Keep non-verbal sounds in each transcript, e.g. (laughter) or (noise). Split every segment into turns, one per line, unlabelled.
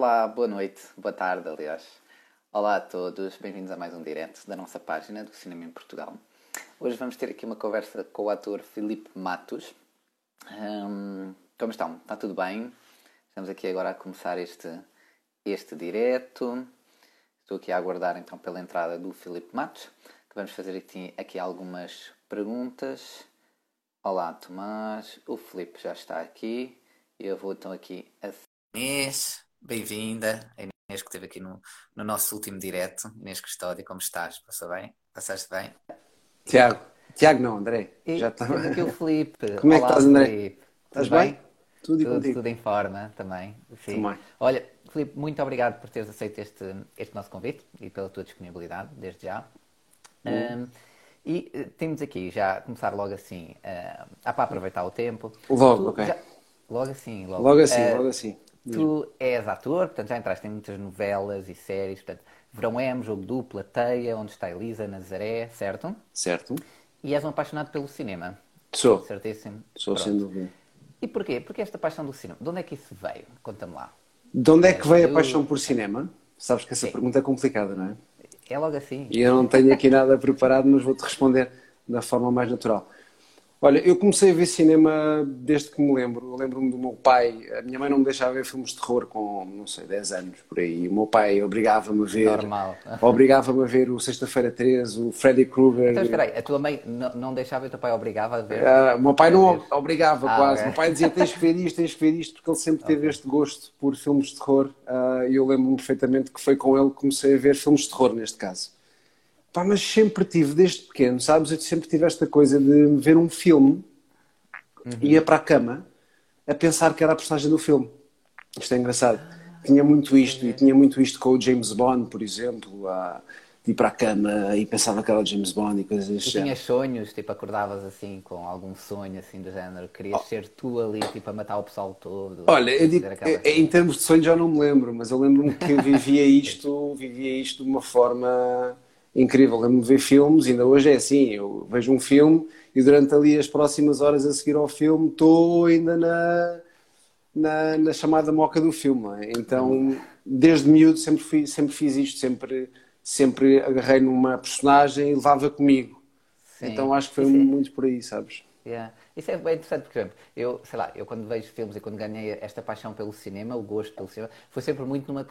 Olá, boa noite, boa tarde, aliás. Olá a todos, bem-vindos a mais um direto da nossa página do Cinema em Portugal. Hoje vamos ter aqui uma conversa com o ator Filipe Matos. Hum, como estão? Está tudo bem? Estamos aqui agora a começar este, este direto. Estou aqui a aguardar então pela entrada do Filipe Matos, que vamos fazer aqui, aqui algumas perguntas. Olá, Tomás. O Filipe já está aqui. Eu vou então aqui a Inês, bem-vinda. A Inês que esteve aqui no, no nosso último direto. Inês Custódio, como estás? Passou bem? Passaste bem?
Tiago. Tiago não, André.
E
Já está.
aqui o Filipe. (laughs)
Como é que
Olá,
estás, André?
Filipe.
Estás
Tudo
bem? Tudo e
Tudo, tudo em forma também. Sim.
Também.
Olha, Filipe, muito obrigado por teres aceito este, este nosso convite e pela tua disponibilidade, desde já.
Hum.
Um, e eh, temos aqui, já começar logo assim, uh, ah, para aproveitar o tempo.
Logo,
Tu
ok.
já- logo assim, logo.
Logo assim,
Eh,
logo assim.
Tu és ator, portanto já entraste em muitas novelas e séries, portanto, Verão M, Jogo Dupla, Teia, Onde está Elisa, Nazaré, certo?
Certo?
E és um apaixonado pelo cinema.
Sou.
Certíssimo.
Sou,
Pronto.
sem dúvida.
E porquê? Porque esta paixão do cinema, de onde é que isso veio? Conta-me lá.
De onde é que veio a paixão por cinema? Sabes que essa
Sim.
pergunta é complicada, não é?
É logo assim.
E eu não tenho aqui nada preparado, mas vou-te responder da forma mais natural. Olha, eu comecei a ver cinema desde que me lembro. Eu lembro-me do meu pai. A minha mãe não me deixava ver filmes de terror com, não sei, 10 anos por aí. O meu pai obrigava-me a ver.
Normal. (laughs)
Obrigava-me a ver o Sexta-feira 13, o Freddy Krueger.
Então, espera aí, a tua mãe não, não deixava e o teu pai obrigava a ver?
Ah, o meu pai não obrigava
Ah,
quase. O meu pai dizia tens que ver isto, tens que ver isto, porque ele sempre teve este gosto por filmes de terror. Ah, E eu lembro-me perfeitamente que foi com ele que comecei a ver filmes de terror, neste caso. Pá, mas sempre tive, desde pequeno, sabes? Eu sempre tive esta coisa de ver um filme,
Uhum.
ia para a cama a pensar que era a personagem do filme. Isto é engraçado. Tinha muito isto, e tinha muito isto com o James Bond, por exemplo, a de ir para a cama e pensava que era o James Bond e coisas género.
tinhas sonhos, tipo, acordavas assim com algum sonho assim do género, querias ser tu ali, tipo, a matar o pessoal todo.
Olha, eu digo,
aquela-
é- é- em termos de sonho já não me lembro, mas eu lembro-me que vivia (laughs) isto, vivia isto de uma forma incrível. Lembro-me ver filmes, ainda hoje é assim, eu vejo um filme e durante ali as próximas horas a seguir ao filme estou ainda na, na, na chamada moca do filme. é? Então, desde miúdo sempre, fui, sempre fiz isto, sempre, sempre agarrei numa personagem e levava comigo.
Sim.
Então acho que foi
é-
muito por aí, sabes?
Yeah. Isso é bem interessante, porque, por exemplo, eu, sei lá, eu quando vejo filmes e quando ganhei esta paixão pelo cinema, o gosto pelo cinema, foi sempre muito numa,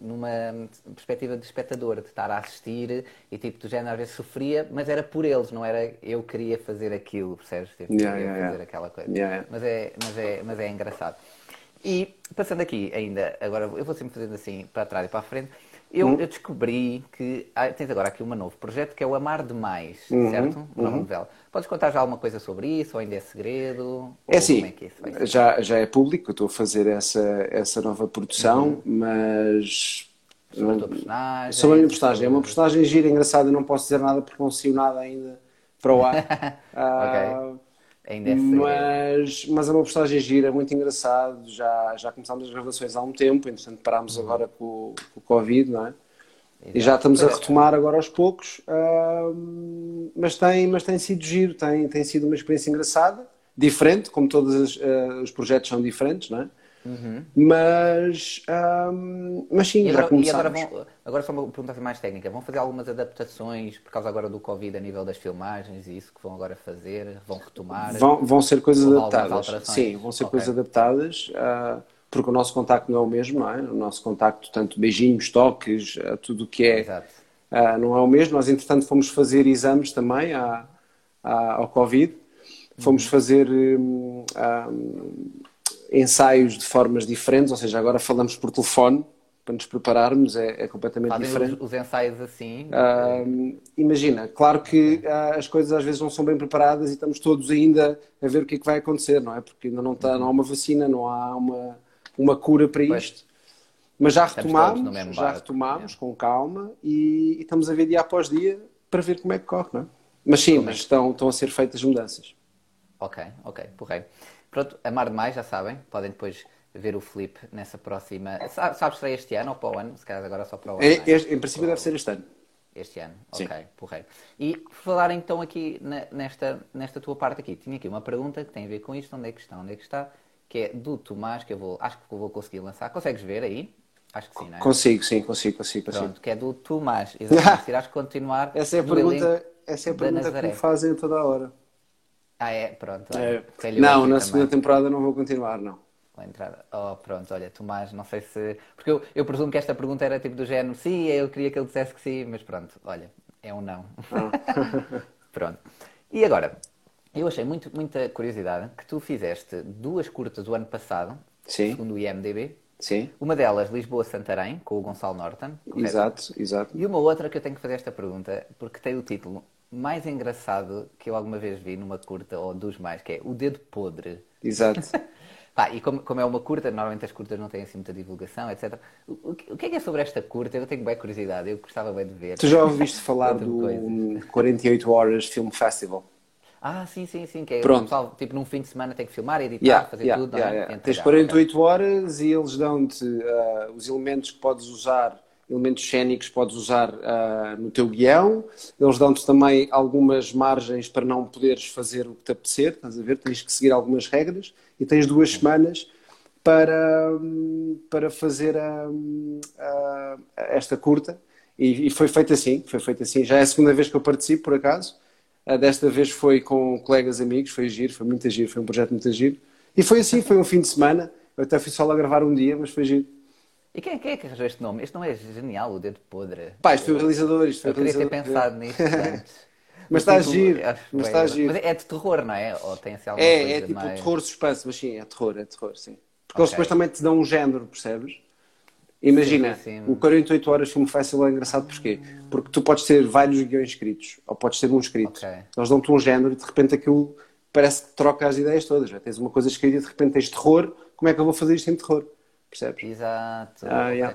numa perspectiva de espectador, de estar a assistir e, tipo, do género às vezes sofria, mas era por eles, não era eu queria fazer aquilo, percebes? Tipo,
Yeah,
queria
yeah,
fazer
yeah.
aquela coisa.
Yeah.
Mas, é, mas, é, mas é engraçado. E passando aqui ainda, agora eu vou sempre fazendo assim para trás e para a frente. Eu,
Hum?
eu descobri que ah, tens agora aqui um novo projeto que é o Amar Demais,
Uhum,
certo? Uma nova novela. Podes contar já alguma coisa sobre isso ou ainda é segredo?
É
como é
já, já é público, estou a fazer essa, essa nova produção,
Uhum.
mas.
Sobre a tua personagem?
Sobre a minha personagem. É uma personagem gira, engraçada, eu não posso dizer nada porque não saiu nada ainda para o ar. (laughs) Ah,
Ainda é
mas, mas é uma postagem gira, muito engraçado. Já, já começámos as gravações há um tempo, entretanto parámos
Uhum.
agora com, o- com o Covid, não é? E já estamos a retomar agora aos poucos, ahm, mas, tem, mas tem sido giro, tem, tem sido uma experiência engraçada, diferente, como todos as, ah, os projetos são diferentes, não é? Mas, ahm, mas sim,
Uhum. E
já
agora, agora,
começámos.
vão, agora só uma pergunta assim mais técnica. Vão fazer algumas adaptações por causa agora do Covid a nível das filmagens e isso que vão agora fazer? Vão retomar?
Vão, vão ser coisas adaptadas. Sim, vão ser
Ok.
coisas adaptadas, ah, porque o nosso contacto não é o mesmo, não é? O nosso contacto, tanto beijinhos, toques, ah, tudo o que é,
Exato.
ah, não é o mesmo. Nós, entretanto, fomos fazer exames também à, à- ao Covid. Fomos
Uhum.
fazer hum, ah, ensaios de formas diferentes, ou seja, agora falamos por telefone para nos prepararmos, é, é completamente
Fazem
diferente.
os, os ensaios assim?
Ah, imagina, claro que ah, as coisas às vezes não são bem preparadas e estamos todos ainda a ver o que é que vai acontecer, não é? Porque ainda não, está, não há uma vacina, não há uma, uma cura para
Pois.
isto. Mas já
Estamos todos
retomamos, já retomamos com calma e, e estamos a ver dia após dia para ver como é que corre, não é? Mas sim, mas estão, estão a ser feitas mudanças.
Ok, ok, porreiro. Pronto, Amar Demais, já sabem, podem depois ver o Felipe nessa próxima. Sa- Sabes se é este ano ou para o ano? Se calhar agora só para o ano.
É-
é?
este- em princípio deve ser este ano.
Este ano,
Sim.
ok, porreiro. E por falar então aqui na- nesta, nesta tua parte aqui, tinha aqui uma pergunta que tem a ver com isto, onde é que está, onde é que está, que é do Tomás, que eu vou, acho que eu vou conseguir lançar. Consegues ver aí? Acho que sim, não é?
Consigo, sim, consigo, consigo, consigo.
Pronto, que é do Tomás. Exatamente. (laughs) Irás continuar
Essa é a pergunta, essa é a pergunta que me fazem toda a hora.
Ah, é? Pronto.
É,
olha,
não, na
também.
segunda temporada não vou continuar, não.
Com a entrada. Oh, pronto, olha, Tomás, não sei se. Porque eu, eu presumo que esta pergunta era tipo do género, sim, eu queria que ele dissesse que sim, mas pronto, olha, é um não. (laughs) pronto. E agora, eu achei muito, muita curiosidade que tu fizeste duas curtas o ano passado,
Sim.
segundo o IMDB.
Sim,
Uma delas, Lisboa-Santarém, com o Gonçalo Norton. correto?
exato, exato.
E uma outra que eu tenho que fazer esta pergunta, porque tem o título mais engraçado que eu alguma vez vi numa curta, ou dos mais, que é O Dedo Podre.
Exato. (laughs)
Pá, e como, como é uma curta, normalmente as curtas não têm assim muita divulgação, etc. O, o que o que é que é sobre esta curta? Eu tenho bem curiosidade, eu gostava bem de ver.
Tu já ouviste falar do
coisas.
hum, 48 Horas Film Festival?
Ah, sim, sim, sim, que é
Pronto.
pessoal, tipo, num fim de semana tem que filmar, editar,
Yeah,
fazer
yeah,
tudo,
yeah,
não é?
yeah. Tens
entregar,
48 horas e eles dão-te ah, os elementos que podes usar, elementos cénicos podes usar ah, no teu guião. Eles dão-te também algumas margens para não poderes fazer o que te apetecer, estás a ver? Tens que seguir algumas regras e tens duas semanas para, para fazer a- a- esta curta. E, e foi feito assim, foi feito assim. Já é a segunda vez que eu participo, por acaso. Ah, Desta vez foi com colegas amigos, foi giro, foi muito giro, foi um projeto muito giro. E foi assim, foi um fim de semana. Eu até fui só lá gravar um dia, mas foi giro.
E quem, quem é que arranjou este nome? Este nome é genial, O Dedo Podre.
Pá, isto foi o realizador, isto foi
Eu queria ter pensado nisto (laughs) antes.
Mas está
título,
giro,
acho
mas está
engraçado.
giro.
Mas é de terror, não é? Ou tem assim alguma
É,
coisa
é tipo
mais...
terror suspense, mas sim, é terror, é terror, sim. Porque eles
Ok.
depois também te dão um género, percebes? Imagina,
Sim, sim.
o 48 Horas Filme Festival é engraçado porquê? Porque tu podes ter vários guiões escritos, ou podes ter um escrito.
Ok.
Eles dão-te um género e de repente aquilo parece que troca as ideias todas. Já tens uma coisa escrita e de repente tens terror, como é que eu vou fazer isto em terror? Percebes?
Exato.
Ah,
ok.
yeah.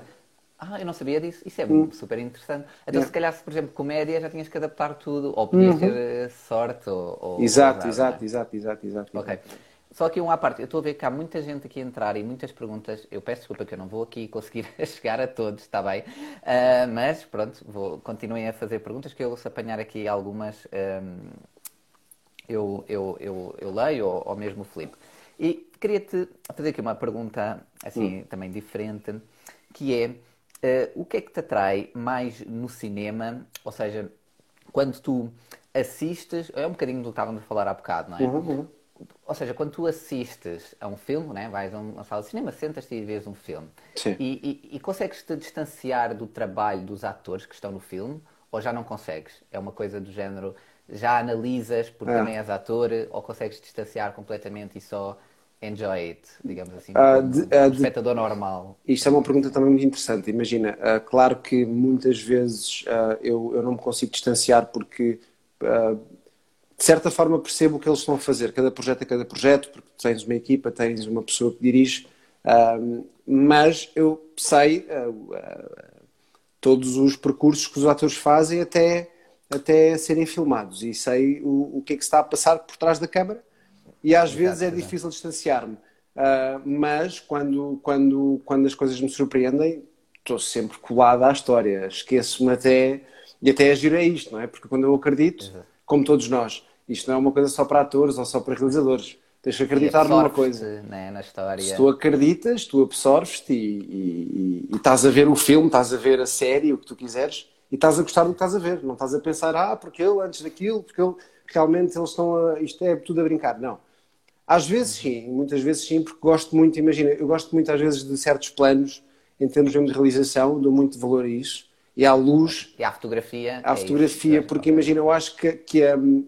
Ah, eu não sabia disso. Isso é super interessante. Então,
Yeah.
se calhar, se, por exemplo, comédia, já tinhas que adaptar tudo. Ou podias ter eh, sorte, ou... ou
Uhum. Exato, exato,
não é?
exato, exato, exato.
Ok. Só aqui um à parte. Eu estou a ver que há muita gente aqui a entrar e muitas perguntas. Eu peço desculpa que eu não vou aqui conseguir (laughs) chegar a todos, está bem? Ah, mas, pronto, vou, continuem a fazer perguntas que eu, se apanhar aqui algumas, ahm, eu, eu, eu, eu leio, ou, ou mesmo o Filipe. E queria-te fazer aqui uma pergunta, assim,
Hum.
também diferente, que é, eh, o que é que te atrai mais no cinema? Ou seja, quando tu assistes, é um bocadinho do que estávamos a falar há bocado, não é?
Uhum,
Ou seja, quando tu assistes a um filme, né? vais a uma sala de cinema, sentas-te e vês um filme
Sim.
e, e, e consegues-te distanciar do trabalho dos atores que estão no filme ou já não consegues? É uma coisa do género, já analisas porque
Ah.
também és ator ou consegues distanciar completamente e só enjoy it, digamos assim, como
de-
um
ah, de-
espectador normal?
Isto é uma pergunta também muito interessante. Imagina, ah, claro que muitas vezes ah, eu, eu não me consigo distanciar porque, de certa forma, percebo o que eles estão a fazer. Cada projeto é cada projeto, porque tens uma equipa, tens uma pessoa que dirige, mas eu sei todos os percursos que os atores fazem até, até serem filmados e sei o, o que é que está a passar por trás da câmara e às vezes é
exato.
difícil distanciar-me. Ah, mas quando, quando, quando as coisas me surpreendem, estou sempre colado à história. Esqueço-me até, e até agir a isto, não é? Porque quando eu acredito, como todos nós, isto não é uma coisa só para atores ou só para realizadores. Tens que acreditar numa coisa.
né, na história.
Se tu acreditas, tu absorves-te e, e- e- e estás a ver o filme, estás a ver a série, o que tu quiseres, e estás a gostar do que estás a ver. Não estás a pensar, ah, porque ele antes daquilo, porque ele, realmente eles estão a. Isto é tudo a brincar. Não. Às vezes sim, muitas vezes sim, porque gosto muito, imagina, eu gosto muito às vezes de certos planos, em termos de realização, dou muito valor a isso. E à luz,
E à fotografia.
à
é
fotografia,
isso.
porque imagina, eu acho que, que hum,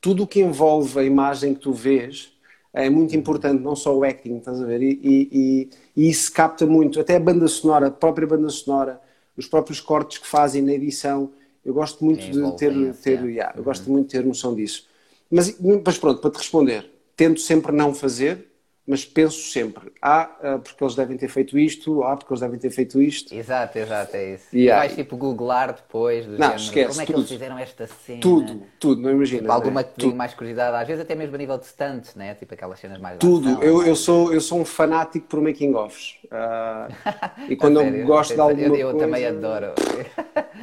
tudo o que envolve a imagem que tu vês é muito importante, não só o acting, estás a ver? E, e- e- e isso capta muito, até a banda sonora, a própria banda sonora, os próprios cortes que fazem na edição. Eu gosto muito de ter,
Envolvência.
ter yeah, eu gosto muito de ter noção disso. Mas, mas pronto, para te responder, tento sempre não fazer, mas penso sempre, ah, ah, porque eles devem ter feito isto, ah, porque eles devem ter feito isto.
Exato, exato, é isso.
Yeah.
E vais tipo googlar depois do
Não,
género,
esquece,
como é que
tudo.
eles fizeram esta cena.
Tudo, tudo, não imagina.
Tipo, alguma
né?
que tenha mais curiosidade, às vezes até mesmo a nível de stunts, né? Tipo aquelas cenas mais
Tudo. Eu, eu, sou, eu sou um fanático por making-offs. Ah, e (laughs) quando
A
eu
sério?
gosto de alguma
eu, eu
coisa...
também adoro.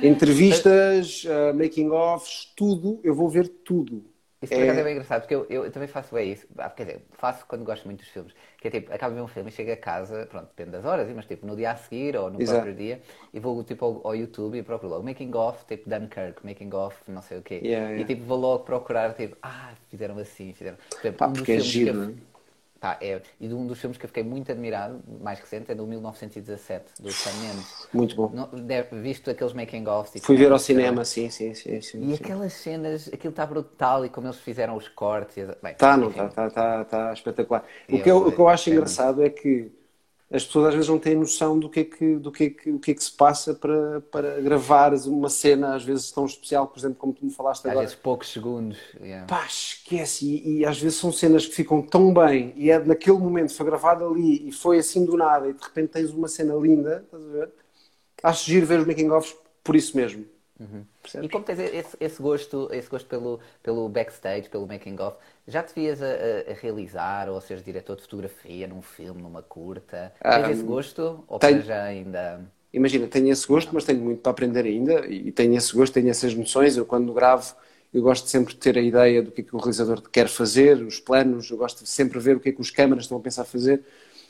Entrevistas, ah, making-offs, tudo. Eu vou ver tudo.
Isso por acaso é bem engraçado, porque eu, eu também faço bem isso. Ah, quer dizer, faço quando gosto muito dos filmes. Que é tipo, acabo de ver um filme e chego a casa, pronto, depende das horas, mas tipo, no dia a seguir ou no
Exato.
próprio dia, e vou tipo ao, ao YouTube e procuro logo Making of, tipo Dunkirk, Making of, não sei o quê.
Yeah, yeah.
E tipo, vou logo procurar, tipo, ah, fizeram assim, fizeram. Por exemplo,
Pá,
um
porque é
filmes que
giro,
eu-
é?
Pá, é. E de um dos filmes que eu fiquei muito admirado, mais recente, é do 1917, do Sam Mendes.
Muito bom.
Não, deve, visto aqueles making-offs. e
Fui ver ao cinema, sim, sim, sim. sim,
E
sim.
aquelas cenas, aquilo está brutal e como eles fizeram os cortes. e- Bem,
Tá, não,
enfim,
tá, tá, tá, tá espetacular. O que, eu, o que eu acho engraçado é que as pessoas às vezes não têm noção do que é que, do que, é que, o que, é que se passa para, para gravar uma cena, às vezes tão especial, por exemplo, como tu me falaste
Às
agora.
vezes poucos segundos. yeah.
Pá, esquece. E, e às vezes são cenas que ficam tão bem e é naquele momento, foi gravado ali e foi assim do nada e de repente tens uma cena linda, estás a ver? Acho giro ver os making-offs por isso mesmo. Percebes?
E como tens esse, esse gosto, esse gosto pelo, pelo backstage, pelo making of, já te vias a, a- realizar ou a seres diretor de fotografia num filme, numa curta? Tens esse gosto? Ou
Ah, tenho.
já ainda.
Imagina, tenho esse gosto, mas tenho muito para aprender ainda e tenho esse gosto, tenho essas noções. Eu, quando gravo, eu gosto sempre de ter a ideia do que é que o realizador quer fazer, os planos, eu gosto de sempre ver o que é que os câmaras estão a pensar fazer.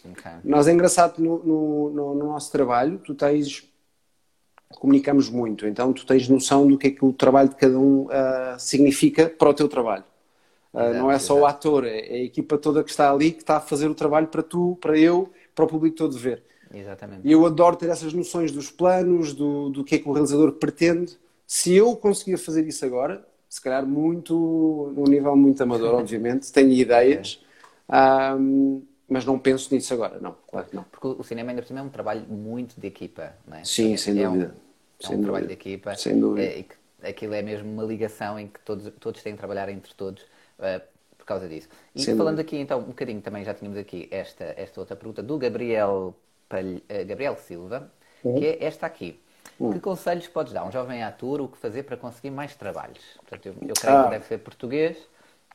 Ok.
Nós é engraçado no, no, no- no nosso trabalho, tu tens. Comunicamos muito, então tu tens noção do que é que o trabalho de cada um ah, significa para o teu trabalho. Ah,
Exato,
não é só o
exato.
ator, é, é a equipa toda que está ali que está a fazer o trabalho para tu, para eu, para o público todo ver.
Exatamente.
E eu adoro ter essas noções dos planos, do, do que é que o realizador pretende. Se eu conseguia fazer isso agora, se calhar muito, num nível muito amador, (laughs) obviamente, tenho ideias, ahm, mas não penso nisso agora, não, claro que não.
Porque o cinema ainda por cima é um trabalho muito de equipa, não é?
Sim, sem
é um-
dúvida.
É
Sem
um trabalho de
dúvida.
equipa.
Sem dúvida.
é, e que aquilo é mesmo uma ligação em que todos, todos têm de trabalhar entre todos eh, por causa disso. E
Sem
falando
dúvida.
aqui então um bocadinho, também já tínhamos aqui esta, esta outra pergunta do Gabriel, eh, Gabriel Silva,
Uhum.
que é esta aqui. Que conselhos podes dar a um jovem ator o que fazer para conseguir mais trabalhos? Portanto, eu, eu creio
Ah.
que deve ser português,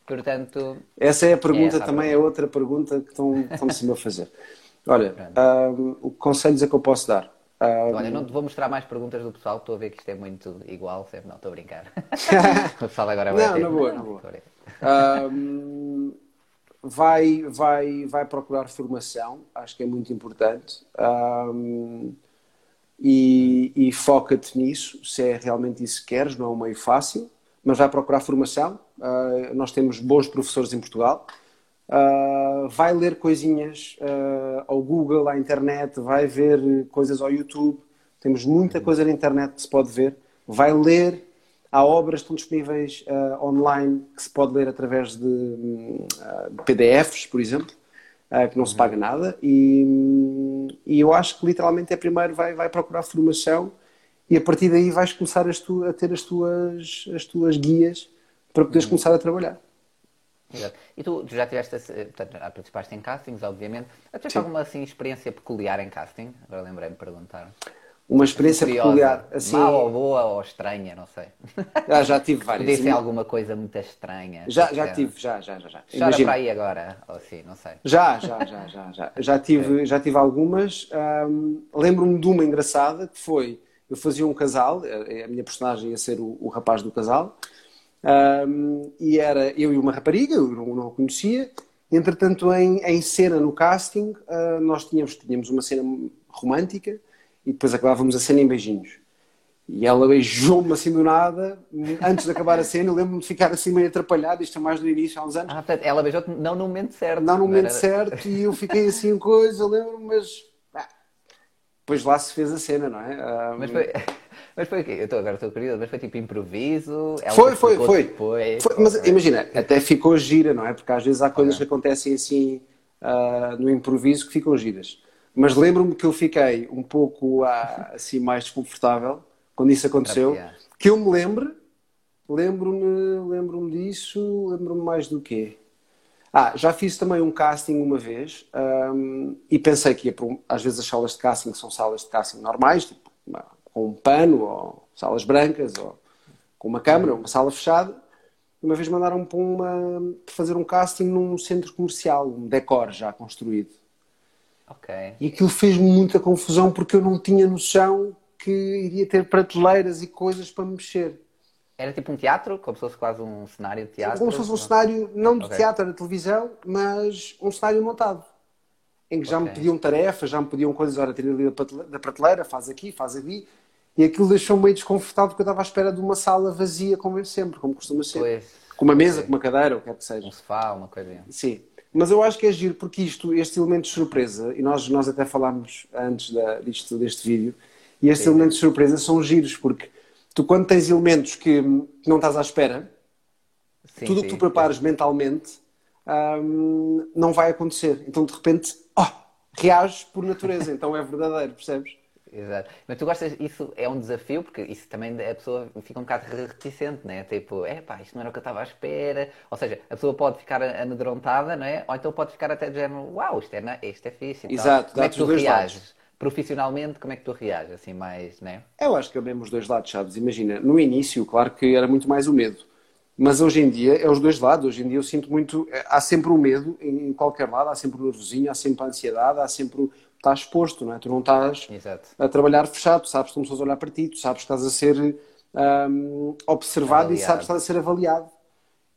portanto,
Essa é a pergunta,
essa a
também é outra pergunta que estão, estão-se a fazer. Olha, (laughs) o que conselhos é que eu posso dar? Ahm,
Olha, não te vou mostrar mais perguntas do pessoal, estou a ver que isto é muito igual, sempre não, estou a brincar. (laughs) o pessoal agora vai
Não,
ter-
na boa, na boa. Ahm, vai, vai, vai procurar formação, acho que é muito importante. Ahm, e e foca-te nisso, se é realmente isso que queres, não é um meio fácil, mas vai procurar formação. Ah, nós temos bons professores em Portugal. Ah, vai ler coisinhas ah, ao Google, à internet, vai ver coisas ao YouTube. Temos muita coisa na internet que se pode ver. Vai ler Há obras que estão disponíveis online que se pode ler através de, hum, PDFs, por exemplo, que não se paga nada. E, e eu acho que literalmente é primeiro vai, vai procurar formação e a partir daí vais começar tu- a ter as tuas, as tuas guias para poderes começar a trabalhar.
Exato. E tu, tu já tiveste, eh, portanto, já participaste em castings, obviamente. Já tiveste
Sim.
alguma assim, experiência peculiar em casting? Agora lembrei-me de perguntar.
Uma experiência peculiar. Assim,
Má ou boa ou estranha, não sei.
ah, já tive (laughs) várias.
Podia ser alguma coisa muito estranha.
Já,
tipo,
já tive, já, já, já. já.
Chora
Imagina.
para aí agora, ou assim, não sei.
Já, já, já, já, já. (laughs) Já tive, já tive algumas. Lembro-me de uma engraçada que foi: eu fazia um casal, a a minha personagem ia ser o, o rapaz do casal, ahm, e era eu e uma rapariga, eu não, não a conhecia. Entretanto, em, em cena no casting, ah, nós tínhamos, tínhamos uma cena romântica e depois acabávamos a cena em beijinhos. E ela beijou-me assim do nada, antes de acabar a cena. Eu lembro-me de ficar assim meio atrapalhado, isto é mais do início, há uns anos.
Ah, portanto, ela beijou-te não no momento certo.
Não no momento
era-
certo e eu fiquei assim coisa, eu lembro-me, mas ah, depois lá se fez a cena, não é? Ah,
Mas foi, mas foi o quê? Eu estou agora estou curioso, mas foi tipo improviso? Ela
foi, foi, foi.
depois?
Foi, Mas imagina, até ficou gira, não é? Porque às vezes há coisas que acontecem assim ah, no improviso que ficam giras. Mas lembro-me que eu fiquei um pouco ah, (laughs) assim mais desconfortável quando isso aconteceu. Que eu me lembro, lembro-me lembro disso, lembro-me mais do quê? Ah, já fiz também um casting uma vez ahm, e pensei que ia para um, às vezes as salas de casting são salas de casting normais, tipo, com um pano ou salas brancas ou com uma câmara, uma sala fechada. Uma vez mandaram-me para, uma, para fazer um casting num centro comercial, um decor já construído.
Ok.
E aquilo fez-me muita confusão porque eu não tinha noção que iria ter prateleiras e coisas para me mexer.
Era tipo um teatro, como se fosse quase um cenário de teatro?
Como se fosse um cenário, não de
Ok.
teatro, era televisão, mas um cenário montado. Em que já me
Ok.
pediam tarefas, já me pediam coisas, olha, tira ali da prateleira, faz aqui, faz ali. E aquilo deixou-me meio desconfortável porque eu estava à espera de uma sala vazia, como é sempre, como costuma ser.
Pois,
Com uma mesa, com uma cadeira, ou o que quer que seja.
um sofá, uma coisa assim.
Sim, mas eu acho que é giro porque isto, este elemento de surpresa, e nós, nós até falámos antes da, disto, deste vídeo, e estes
Sim.
elementos de surpresa são giros porque tu, quando tens elementos que, não estás à espera,
Sim,
tudo o que tu prepares mentalmente hum, não vai acontecer. Então, de repente, oh, reages por natureza, (laughs) então é verdadeiro, percebes?
Exato. Mas tu gostas, isso é um desafio, porque isso também a pessoa fica um bocado reticente, né? Tipo, é pá, isto não era o que eu estava à espera. Ou seja, a pessoa pode ficar amedrontada, não é? Ou então pode ficar até género, uau, isto é, na- isto é fixe. e tal.
Exato,
Como é que tu reages?
lados.
Profissionalmente, como é que tu reages? Assim, mais, né?
Eu acho que é mesmo os dois lados, sabes? Imagina, no início, claro que era muito mais o medo. Mas hoje em dia é os dois lados. Hoje em dia eu sinto muito. Há sempre o medo em qualquer lado, há sempre o nervosinho, há sempre a ansiedade, há sempre o. Estás exposto, não é? Tu não estás
Exato.
a trabalhar fechado, sabes que estão pessoas a olhar para ti, tu sabes que estás a ser hum, observado e
Avaliado.
sabes que estás a ser avaliado.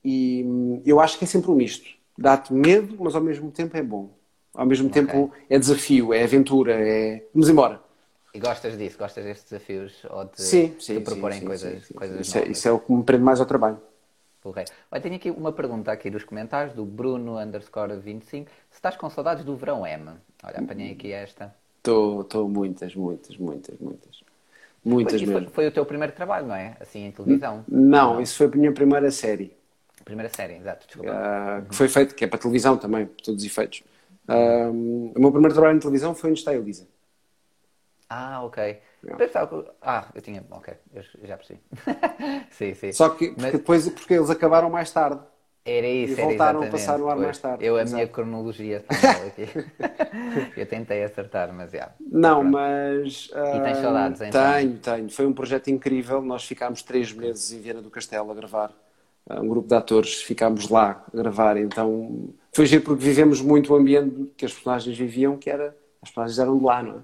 E hum, eu acho que é sempre um misto. Dá-te medo, mas ao mesmo tempo é bom. Ao mesmo tempo é desafio, é aventura, é. Vamos embora.
E gostas disso? Gostas destes desafios? Ou de
Sim,
te
sim,
proporem
sim,
coisas,
sim,
coisas
Isso, é, isso é o que me prende mais ao trabalho.
Olha, tenho aqui uma pergunta aqui dos comentários do Bruno underscore 25. Se estás com saudades do verão M? Olha, apanhei aqui esta.
Estou muitas, muitas, muitas, muitas. Muitas
foi,
mesmo.
foi o teu primeiro trabalho, não é? Assim, em televisão.
Não, isso foi a minha primeira série.
Primeira série, exato, desculpa.
ah, que foi feito, que é para televisão também, por todos os efeitos. Ah, o meu primeiro trabalho em televisão foi onde está a Elisa.
Ah, ok. Pensava que... Ah, eu tinha... Ok, eu já percebi. (laughs) sim, sim.
Só que
Mas
depois porque eles acabaram mais tarde.
era isso,
e
era
voltaram a passar no ar
Pois.
mais tarde.
Eu, a
Exato.
minha cronologia (laughs) está mal aqui. (laughs) eu tentei acertar, mas já.
Não,
Pronto.
mas.
E tens
ah,
saudades, então?
Tenho, tenho. Foi um projeto incrível. Nós ficámos três meses em Viana do Castelo a gravar. Ah, Um grupo de atores, ficámos lá a gravar. Então foi giro porque vivemos muito o ambiente que as personagens viviam, que era. As personagens eram de lá, não é?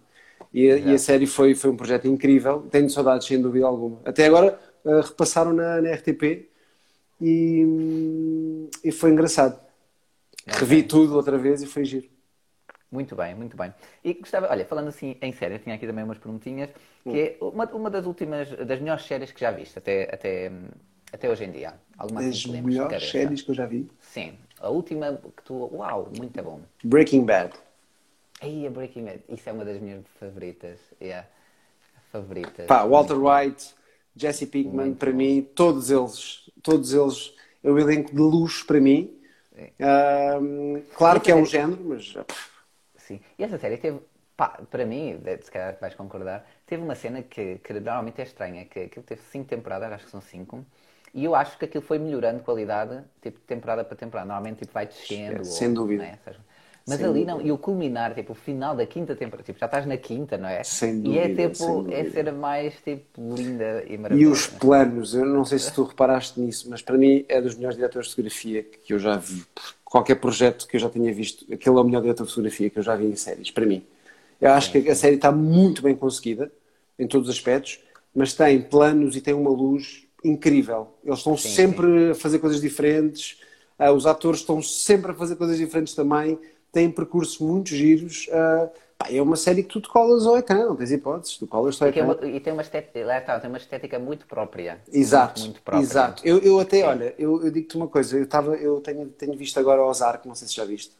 E, a- e a série foi, foi um projeto incrível. Tenho saudades, sem dúvida alguma. Até agora ah, repassaram na, na RTP e, e foi engraçado. Revi tudo outra vez e foi giro.
Muito bem, muito bem. E gostava, olha, falando assim em série, tinha aqui também umas perguntinhas, que é uma, uma das últimas, das melhores séries que já viste até, até, até hoje em dia. Alguma
Das melhores séries que eu já vi.
Sim, a última que tu. Uau, muito bom.
Breaking Bad.
Aí a Breaking Bad, isso é uma das minhas favoritas. Yeah. Favoritas.
Pá, Walter White, Jesse Pinkman,
Muito
para
bom.
mim, todos eles, todos eles, é um elenco de luxo para mim. Ahm, claro que é um género, mas pff,
Sim. E essa série teve, pá, para mim, se calhar vais concordar, teve uma cena que, que normalmente é estranha, que aquilo teve cinco temporadas, acho que são cinco, e eu acho que aquilo foi melhorando de qualidade, tipo, temporada para temporada. Normalmente tipo, vai descendo.
É, sem dúvida.
né, Mas
Sem
ali
dúvida.
não, e o culminar, tipo, o final da quinta temporada, tipo, já estás na quinta, não é?
Sem
E é
dúvida,
tipo,
dúvida.
é ser mais tipo linda e
e
maravilhosa.
os planos, eu não sei se tu reparaste nisso, mas para mim é dos melhores diretores de fotografia que eu já vi. Qualquer projeto que eu já tenha visto, aquele é o melhor diretor de fotografia que eu já vi em séries, para mim. Eu acho que a série está muito bem conseguida, em todos os aspectos, mas tem planos e tem uma luz incrível. Eles estão
Sim,
sempre a fazer coisas diferentes, ah, os atores estão sempre a fazer coisas diferentes também, têm percursos muito giros. ah, pá, é uma série que tu te colas ao ecrã, não tens hipóteses, tu colas ao
E, que é
ecrã.
e tem uma estética, lá está, tem uma estética muito própria.
Exato,
Muito, muito própria.
exato. Eu, eu até,
Sim.
olha, eu, eu digo-te uma coisa, eu, tava, eu tenho, tenho visto agora Ozark, não sei se já viste.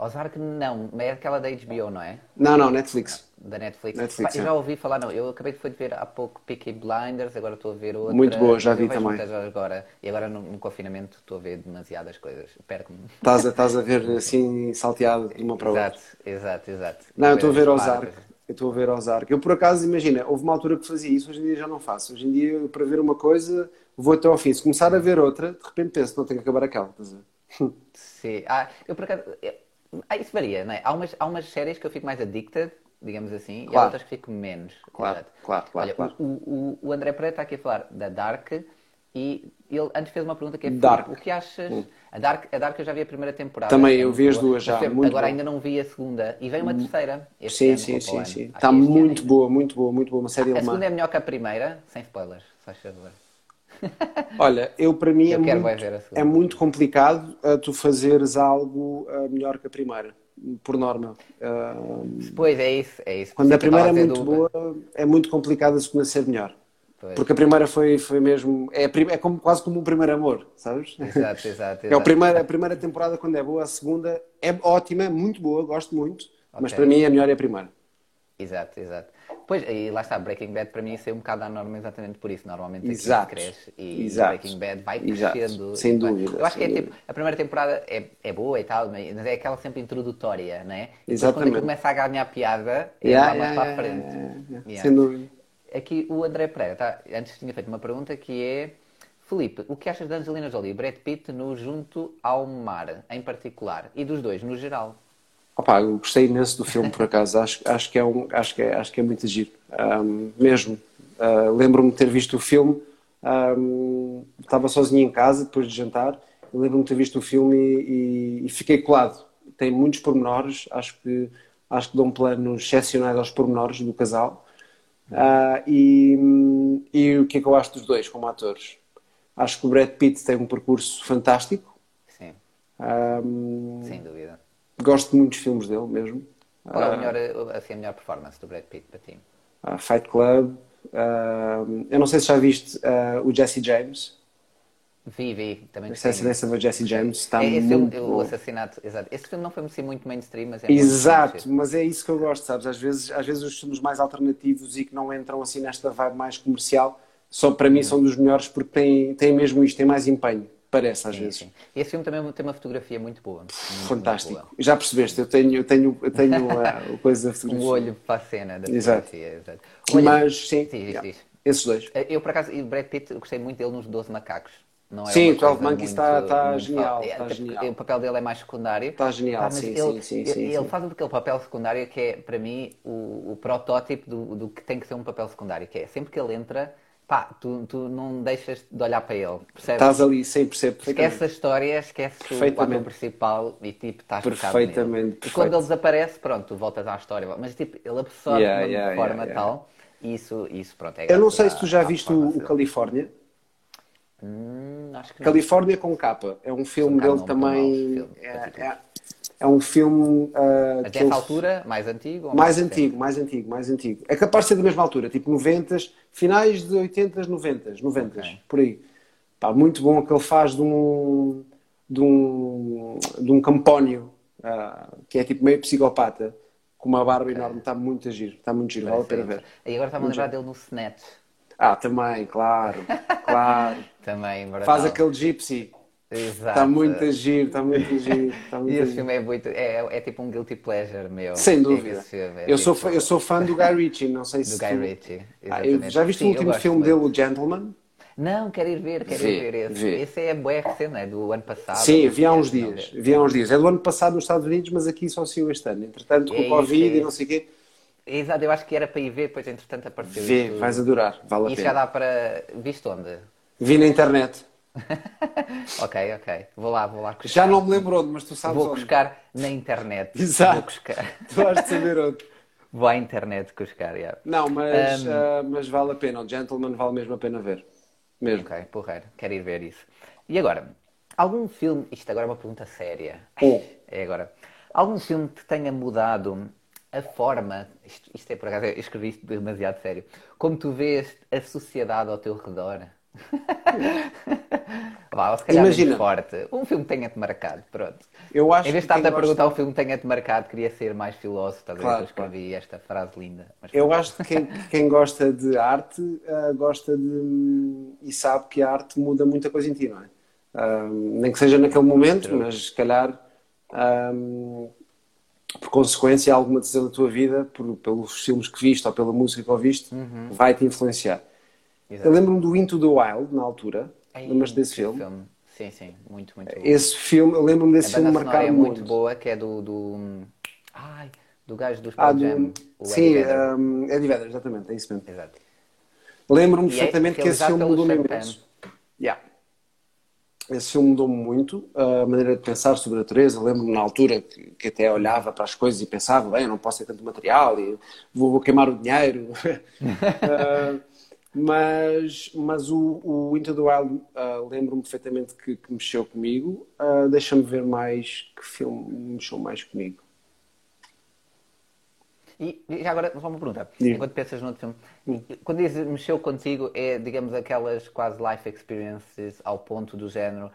Ozark não, mas é aquela da HBO, não é?
Não, não, Netflix.
Da Netflix.
Netflix,
Pá, eu
é.
já ouvi falar, não. Eu acabei de ver há pouco Peaky Blinders, agora estou a ver outra.
Muito boa, já vi também.
agora. E agora no, no confinamento estou a ver demasiadas coisas. Perco-me.
Estás a, estás a ver assim salteado de uma para outra.
Exato, exato, exato.
Não, eu estou a ver Ozark. Eu estou a ver Ozark. Eu por acaso, imagina, houve uma altura que fazia isso, hoje em dia já não faço. Hoje em dia, para ver uma coisa, vou até ao fim. Se começar a ver outra, de repente penso, não tenho que acabar aquela. Estás a ver?
Sim. Ah, eu por acaso. Ah, isso varia, não é? Há umas, há umas séries que eu fico mais addicted, digamos assim, e há
Claro.
outras que fico menos.
Claro,
Exato.
claro, claro,
Olha,
claro.
O, o, o André Pereira está aqui a falar da Dark e ele antes fez uma pergunta que é
Dark. Hum.
o que achas? A Dark, a Dark eu já vi a primeira temporada.
Também,
é
eu vi as duas já,
Mas, Agora
boa.
ainda não vi a segunda e vem uma terceira. Este
Sim,
ano,
sim, sim, sim. Está
que este ano
muito
ainda.
boa, muito boa, muito boa. Uma série
A segunda
alemã.
é melhor que a primeira, sem spoilers, faz favor.
Olha, eu para mim é
Eu quero
muito,
a
é muito complicado uh, tu fazeres algo uh, melhor que a primeira, por norma. Uh,
Pois é isso, é isso.
quando a primeira é
a
muito boa, é muito complicado a segunda ser melhor.
Pois.
Porque a primeira foi, foi mesmo. É, a é como, quase como um primeiro amor, sabes?
Exato, (laughs) exato,
É a
exato.
primeira, a primeira temporada, quando é boa, a segunda é ótima, é muito boa, gosto muito, mas
Ok.
para mim a melhor é a primeira.
Exato, exato. Pois, e lá está, Breaking Bad para mim saiu um bocado à norma exatamente por isso. Normalmente
Exato.
cresce e
Exato.
Breaking Bad vai
Exato.
crescendo.
Sem
Vai-
dúvida,
Eu acho que é
sem
tipo, a primeira temporada é, é boa e tal, mas é aquela sempre introdutória, não é? E depois quando
Exatamente.
começa a ganhar piada, é
Yeah,
lá mais
yeah,
para a frente.
Yeah. Sem dúvida.
Aqui o André Pereira, tá, antes tinha feito uma pergunta que é Felipe, o que achas de Angelina Jolie e Brad Pitt no Junto ao Mar, em particular, e dos dois no geral?
Opa, eu gostei imenso do filme, por acaso. Acho, acho, que, é um, acho, que, é, acho que é muito giro. Ahm, mesmo. Ah, Lembro-me de ter visto o filme. ahm, estava sozinho em casa, depois de jantar. Lembro-me de ter visto o filme e, e- e fiquei colado. Tem muitos pormenores. Acho que, acho que dão planos excepcionais aos pormenores do casal. Ah, e, e o que é que eu acho dos dois como atores? Acho que o Brad Pitt tem um percurso fantástico.
Sim,
Ahm,
sem dúvida.
Gosto de muitos filmes dele mesmo.
Qual é
Ah,
o melhor, assim, a melhor performance do Brad Pitt para ti?
ah, Fight Club. ah, eu não sei se já viste ah, o Jesse James.
Vi, vi, também
Não sei
gostei
se
muito.
o Jesse James. Está
É, Esse filme,
muito
o assassinato, exato. Esse filme não foi assim muito mainstream, mas é
Exato, mas é isso que eu gosto, sabes? Às vezes, às vezes os filmes mais alternativos e que não entram assim nesta vibe mais comercial, só para mim são dos melhores porque têm, têm mesmo isto, têm mais empenho, parece às
Sim,
vezes.
sim. Esse filme também tem uma fotografia muito boa. muito, muito
Fantástico.
boa.
Já percebeste? Eu tenho, eu tenho, eu tenho a, (laughs) a coisa da
Um
fotografia.
olho para a cena da
Exato.
fotografia. Exato. Olha,
Mas sim,
Diz, diz,
yeah,
diz.
esses dois.
Eu, por acaso, e Brad Pitt, eu gostei muito dele nos 12 Macacos. Não era
Sim,
uma
12
coisa
Monkeys está-
muito-
está
muito
genial,
é,
está
até
genial.
O papel dele é mais secundário.
Está genial,
mas
sim,
ele,
sim, sim,
ele-
sim,
ele
sim.
faz aquele papel secundário que é, para mim, o, o protótipo do, do que tem que ser um papel secundário. Que é, sempre que ele entra, pá, tu, tu não deixas de olhar para ele. Percebes?
Estás ali sem perceber
Esquece
perfeitamente.
a história, esquece o ator principal e tipo, estás focado
Perfeitamente,
nele. E
perfeito.
quando ele desaparece, pronto, tu voltas à história. Mas tipo, ele absorve
Yeah,
de uma
yeah,
forma
yeah,
tal. E isso, isso, pronto, é
Eu não sei se tu já viste o. Califórnia.
Hum.
Califórnia com capa. É um filme
um
dele também. É, é, é um filme. que
dessa
ele-
altura, mais antigo?
Mais
recente?
antigo, mais antigo, mais antigo. É capaz de ser da mesma altura, tipo 90, finais de 80, 90, 90,
Ok.
por aí. Pá, muito bom que ele faz de um, de um, de um campónio, ah, que é tipo meio psicopata, com uma barba enorme, está muito a giro, está muito giro, vale a pena ver.
E agora está-me a lembrar dele no Snatch.
Ah, também, claro, claro. (laughs)
Também, brutal.
Faz aquele gypsy,
Exato.
está muito a giro, está muito a (laughs) giro,
E
muito a
esse
giro.
filme é muito. É, é tipo um guilty pleasure meu.
Sem dúvida.
É
Eu sou,
tipo-
fã, eu sou fã do Guy Ritchie, não sei
Do
se
Guy
tu-
Ritchie.
Ah, já viste
Sim,
o último filme dele, o Gentleman?
Não, quero ir ver, quero
Vê,
ir ver esse.
vê.
Esse é bué recente, é do ano passado.
Sim, vi há uns
Não,
dias. Vi há uns dias. É do ano passado nos Estados Unidos, mas aqui só saiu este ano. Entretanto, com
É
o Covid
isso, é
e não sei o quê,
Exato, eu acho que era para ir ver, depois entretanto apareceu
vê,
isto.
vais adorar, vale a
Isso já
pena.
dá para. Viste onde?
Vi na internet. (laughs)
Ok, ok. Vou lá, vou lá. buscar.
Já não me lembro onde, mas tu sabes
Vou
onde.
buscar na internet. (laughs)
Exato.
Vou buscar. (laughs)
Tu has de saber onde.
Vou à internet buscar, yeah.
Não, mas,
Um,
ah, mas vale a pena. O Gentleman vale mesmo a pena ver. Mesmo.
Ok, porreiro, quero ir ver isso. E agora, algum filme. Isto agora é uma pergunta séria.
Oh.
É agora. Algum filme que tenha mudado a forma. Isto, isto é por acaso, eu escrevi isto demasiado sério. Como tu vês a sociedade ao teu redor. (laughs) Vá, se calhar
Imagina.
forte. Um filme tenha-te marcado, pronto.
Eu acho
em vez de estar-te a perguntar
gosta-
um filme tenha-te marcado, queria ser mais filósofo, talvez
Claro,
eu escrevi esta frase linda. Mas
Eu acho que quem, quem gosta de arte ah, gosta de. e sabe que a arte muda muita coisa em ti, não é? Nem que seja naquele momento, mas se calhar. por consequência, alguma decisão da tua vida, por, pelos filmes que viste ou pela música que ouviste, vai te influenciar.
Exato.
Eu lembro-me do Into the Wild, na altura. Lembras desse
que
filme?
Sim, sim, muito, muito bom.
Esse filme, eu lembro-me
A
desse filme marcar
é muito,
muito.
boa, que é do. do ai, do gajo dos
Ah,
Jam.
do,
o
sim,
Eddie Vedder.
um, Eddie Vedder, exatamente, é isso mesmo.
Exato.
Lembro-me
é
perfeitamente que esse filme mudou-me imenso. Yeah. Esse filme mudou-me muito, a maneira de pensar sobre a natureza. Lembro-me na altura que, que até olhava para as coisas e pensava, bem, eu não posso ter tanto material, e vou, vou queimar o dinheiro. (laughs) Ah, Mas, mas o, o Into the Wild uh, lembro-me perfeitamente que, que, mexeu comigo. Uh, Deixa-me ver mais que filme mexeu mais comigo.
E, e agora, só uma pergunta. Sim. Enquanto pensas no outro filme, quando dizes mexeu contigo, é, digamos, aquelas quase life experiences ao ponto do género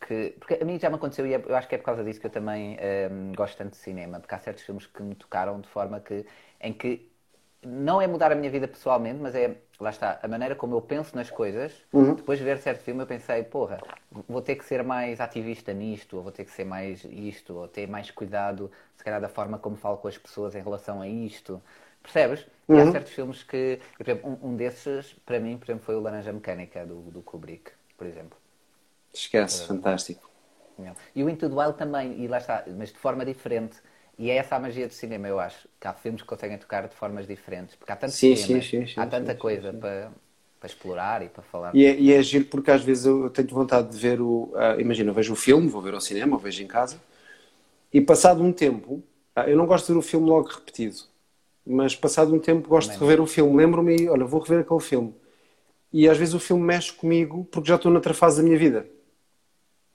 que. Porque a mim já me aconteceu e é, eu acho que é por causa disso que eu também um, gosto tanto de cinema, porque há certos filmes que me tocaram de forma que. em que não é mudar a minha vida pessoalmente, mas é, lá está, a maneira como eu penso nas coisas. Uhum. Depois de ver certo filme, eu pensei, porra, vou ter que ser mais ativista nisto, ou vou ter que ser mais isto, ou ter mais cuidado, se calhar, da forma como falo com as pessoas em relação a isto. Percebes? Uhum. E há uhum. certos filmes que, por exemplo, um, um, desses, para mim, por exemplo, foi o Laranja Mecânica, do, do Kubrick, por exemplo.
Esquece, fantástico.
E o Into the Wild também, e lá está, mas de forma diferente e é essa a magia do cinema, eu acho. Que há filmes que conseguem tocar de formas diferentes. Porque há tanto sim, cinema, sim, sim, há tanta coisa Para, para explorar e para falar.
E é, e é giro porque às vezes eu tenho vontade de ver o. Uh, imagina, eu vejo o filme, vou ver ao cinema, ou vejo em casa, e passado um tempo, uh, eu não gosto de ver o filme logo repetido, mas passado um tempo gosto Também. de rever o filme. Lembro-me e, olha, vou rever aquele filme. E às vezes o filme mexe comigo porque já estou noutra fase da minha vida.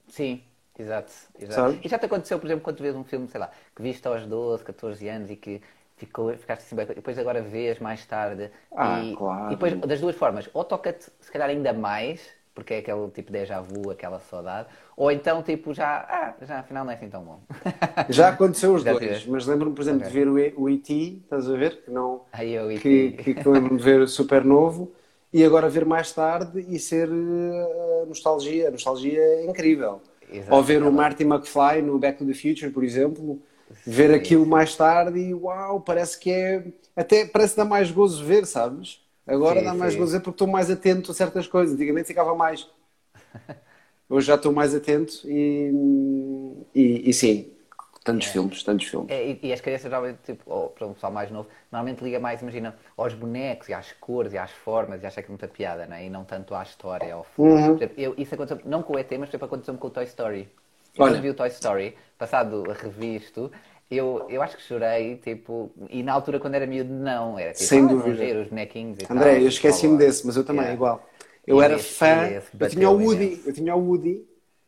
Sim, Exato, exato. E já te aconteceu, por exemplo, quando tu vês um filme, sei lá, que viste aos 12, 14 anos e que ficou, ficaste assim bem, depois agora vês mais tarde.
Ah,
e,
claro.
E depois, das duas formas, ou toca-te se calhar ainda mais, porque é aquele tipo de déjà vu, aquela saudade, ou então tipo já, ah, já afinal não é assim tão bom. (laughs)
Já aconteceu os dois, tiveste. mas lembro-me, por exemplo, okay. de ver o, E.T., estás a ver? Que não.
Aí eu,
que, que, que lembro-me de ver super novo e agora ver mais tarde e ser uh, nostalgia. A nostalgia é incrível. Exato, Ou ver o Marty McFly no Back to the Future, por exemplo, sim, ver aquilo sim. mais tarde e uau, parece que é. Até parece dar mais gozo ver, sabes? Agora sim, dá mais gozo ver porque estou mais atento a certas coisas. Antigamente ficava mais. (laughs) Hoje já estou mais atento e, e, e sim, Tantos é. filmes, tantos filmes.
É, e, e, as crianças, geralmente, tipo, ou para um pessoal mais novo, normalmente liga mais, imagina, aos bonecos e às cores e às formas e acha que é muita piada, né? e não tanto à história. Ao uhum. exemplo, eu, isso aconteceu, não com o ET, mas por aconteceu-me com o Toy Story. Eu, quando vi o Toy Story, passado a revisto, eu, eu acho que chorei, tipo, e na altura quando era miúdo, não, era tipo,
Sem ah, dúvida.
os bonequinhos e
André, tal, eu esqueci-me desse, mas eu também, yeah. igual. Eu e era esse, fã, eu tinha o Woody, eu tinha o Woody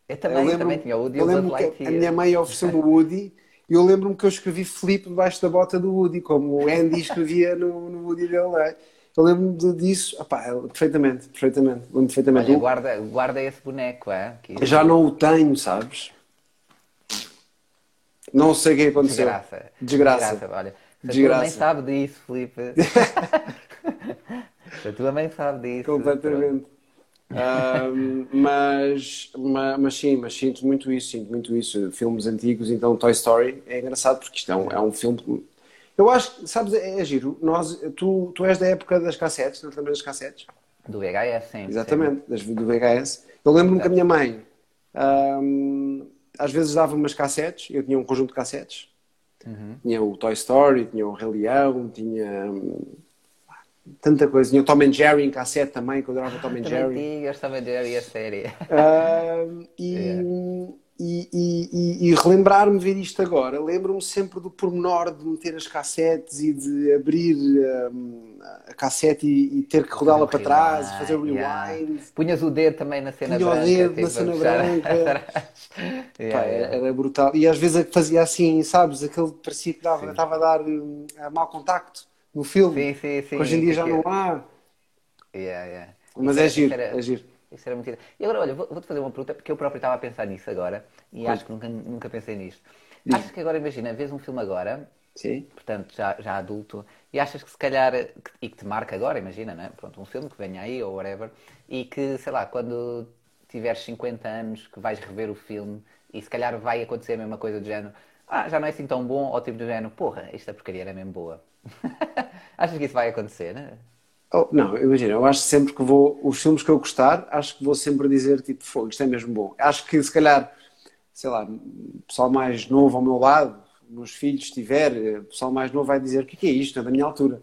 eu também, eu, lembro, também tinha o Woody.
Eu lembro que a minha mãe ofereceu-me o Woody e eu lembro-me que eu escrevi Felipe debaixo da bota do Woody, como o Andy escrevia no, no Woody dele. É? Eu lembro-me disso, opá, perfeitamente, perfeitamente, lembro perfeitamente.
Olha, guarda, guarda esse boneco, é?
Que... Já não o tenho, sabes? Não sei o que aconteceu.
Desgraça.
Desgraça.
Desgraça. Olha, a Desgraça. tua mãe sabe disso, Felipe. (laughs) a tua mãe sabe disso.
Completamente mas, mas, mas, sim, mas sinto muito isso, sinto muito isso. Filmes antigos, então Toy Story é engraçado porque isto é um, é um filme. Eu acho, sabes, é, é, giro. Nós, tu, tu és da época das cassetes, não te lembras das cassetes?
Do VHS, sim.
Exatamente, das, do VHS. Eu lembro-me que a minha mãe um, às vezes dava umas cassetes, eu tinha um conjunto de cassetes. Uhum. Tinha o Toy Story, tinha o Rei Leão, tinha tanta coisa. Tinha o Tom and Jerry em cassete também, que eu adorava o Tom and Jerry.
O Tom and Jerry, a série.
Uh, e, yeah. e, e, e relembrar-me ver isto agora, lembro-me sempre do pormenor de meter as cassetes e de abrir um, a cassete e, ter que rodá-la para trás, e fazer o rewind. Yeah.
Punhas o dedo também na cena
Punha
branca.
o dedo na cena branca. (laughs) yeah, Pá, era brutal. E às vezes fazia assim, sabes, aquele parecia que dava, estava a dar um, a mau contacto no filme.
Sim, sim, sim.
Hoje em dia já não há.
Yeah, yeah.
Mas é giro, era, é giro.
Isso era muito E agora, olha, vou-te fazer uma pergunta, porque eu próprio estava a pensar nisso agora e pois. acho que nunca, nunca pensei nisto. Sim. Achas que agora, imagina, vês um filme agora,
Sim.
portanto, já, já adulto, e achas que se calhar, e que te marca agora, imagina, né? Pronto, um filme que venha aí ou whatever, e que, sei lá, quando tiveres 50 anos, que vais rever o filme e se calhar vai acontecer a mesma coisa do género, ah, já não é assim tão bom, ou tipo do género, porra, esta porcaria era mesmo boa. (laughs) Achas que isso vai acontecer, né?
Oh, não, imagina, eu acho sempre que vou, os filmes que eu gostar, acho que vou sempre dizer tipo, fogo, isto é mesmo bom. Acho que se calhar, sei lá, pessoal mais novo ao meu lado, meus filhos tiver, pessoal mais novo vai dizer o que é isto, é da minha altura.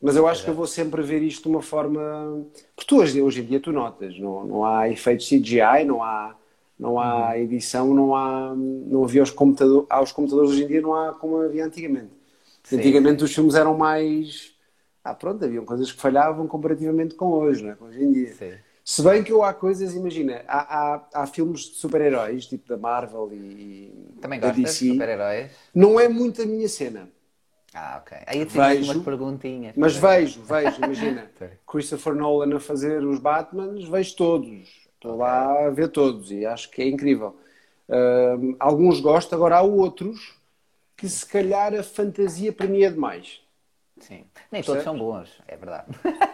Mas eu acho que eu vou sempre ver isto de uma forma. Porque tu hoje, hoje em dia tu notas, não, não há efeitos CGI, não há, não há uhum. edição, não há. Não havia os computadores. Aos computadores hoje em dia não há como havia antigamente. Sim. Antigamente os filmes eram mais. ah, pronto, haviam coisas que falhavam comparativamente com hoje, não é? Hoje em dia.
Sim.
Se bem que eu há coisas, imagina, há, há, há filmes de super-heróis, tipo da Marvel e
Também
da
gostas de super-heróis?
não é muito a minha cena.
Ah, ok. Aí eu tinha umas perguntinhas.
Mas vejo, vejo, imagina. (laughs) Christopher Nolan a fazer os Batmans, vejo todos. Estou lá a ver todos e acho que é incrível. Alguns gosto, agora há outros que se calhar a fantasia para mim é demais.
Sim. Nem todos são bons, é verdade.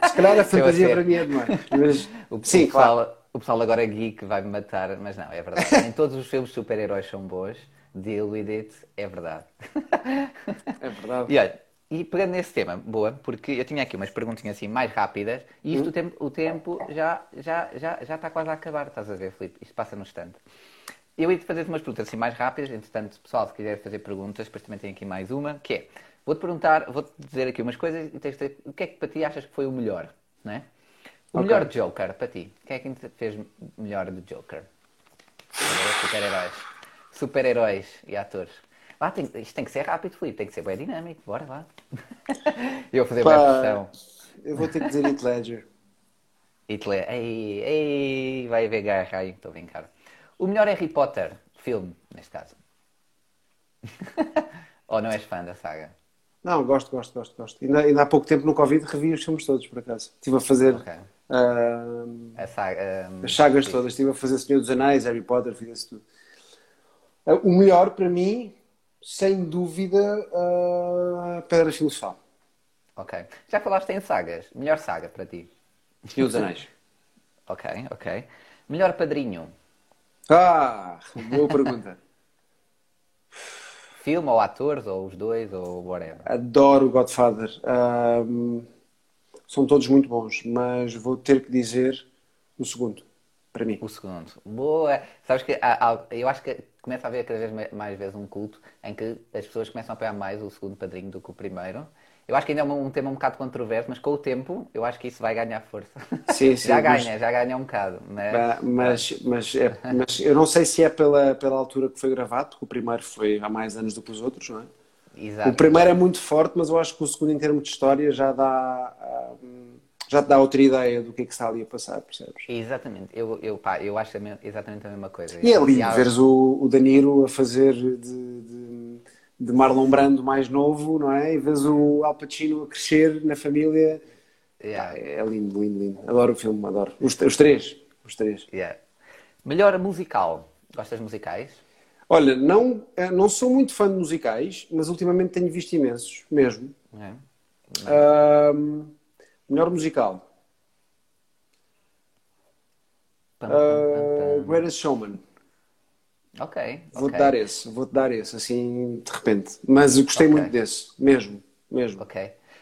Se calhar a (laughs) fantasia para mim é demais. Mas,
O,
sim,
o pessoal,
claro.
o pessoal agora é geek vai me matar, mas não, é verdade. Nem todos os filmes de super-heróis são bons. Deal with it, é verdade.
É verdade.
E olha, e pegando nesse tema, boa, porque eu tinha aqui umas perguntinhas assim mais rápidas e isto o tempo, o tempo já, já, já, já está quase a acabar, estás a ver, Filipe? Isto passa no instante. Eu ia-te fazer umas perguntas assim mais rápidas, entretanto, pessoal, se quiser fazer perguntas, depois também tenho aqui mais uma, que é, vou-te perguntar, vou-te dizer aqui umas coisas e tens de dizer o que é que para ti achas que foi o melhor, não é? O
Ok.
melhor Joker, para ti, quem é que te fez melhor de Joker? Super-heróis. Super-heróis e atores. Vá, tem- isto tem que ser rápido, Filipe, tem que ser bem dinâmico, bora lá. (laughs) Eu vou fazer
Pá,
uma pressão.
eu vou ter que dizer Heath Ledger.
Hitler, ei, ei, vai haver guerra aí, estou a brincar. O melhor Harry Potter, filme, neste caso. (laughs) Ou não és fã da saga?
Não, gosto, gosto, gosto, gosto. Ainda, ainda há pouco tempo no Covid revi os filmes todos, por acaso. Estive a fazer
Ok.
ah,
A saga. hum,
as sagas
sim.
todas. Estive a fazer Senhor dos Anéis, Harry Potter, fiz isso tudo. Ah, o melhor para mim, sem dúvida, ah, Pedra Filosofal.
Ok. Já falaste em sagas. Melhor saga para ti?
Senhor dos Anéis. (laughs)
Ok, ok. Melhor padrinho?
Ah, boa pergunta. (laughs)
Filme ou atores, ou os dois, ou whatever.
Adoro Godfather. Ahm, são todos muito bons, mas vou ter que dizer o segundo, para mim.
O segundo. Boa! Sabes que há- há- eu acho que começa a haver cada vez ma- mais vezes um culto em que as pessoas começam a apoiar mais o segundo padrinho do que o primeiro. Eu acho que ainda é um, um tema um bocado controverso, mas com o tempo eu acho que isso vai ganhar força. (laughs)
Sim, sim,
já
mas-
ganha, já ganha um bocado. Mas,
Mas, mas, é- mas eu não sei se é pela, pela altura que foi gravado, porque o primeiro foi há mais anos do que os outros, não é?
Exato.
O primeiro é muito forte, mas eu acho que o segundo, em termos de história, já dá, ah, já te dá outra ideia do que é que está ali a passar, percebes?
Exatamente. Eu, eu, pá, eu acho exatamente a mesma coisa.
E é lindo veres o, o Danilo a fazer de, de, de Marlon Brando mais novo, não é? E vês o Al Pacino a crescer na família.
Yeah.
É lindo, lindo, lindo. Adoro o filme, adoro. Os, os três. Os três.
Yeah. Melhor musical. Gostas de musicais?
Olha, não, eh, não sou muito fã de musicais, mas ultimamente tenho visto imensos, mesmo.
É.
Ahm, melhor musical.
Pam, pam, pam,
Greatest Showman.
Ok.
Vou-te
ok.
dar esse, vou-te dar esse, assim, de repente. Mas eu gostei
Ok.
muito desse, mesmo, mesmo.
Ok.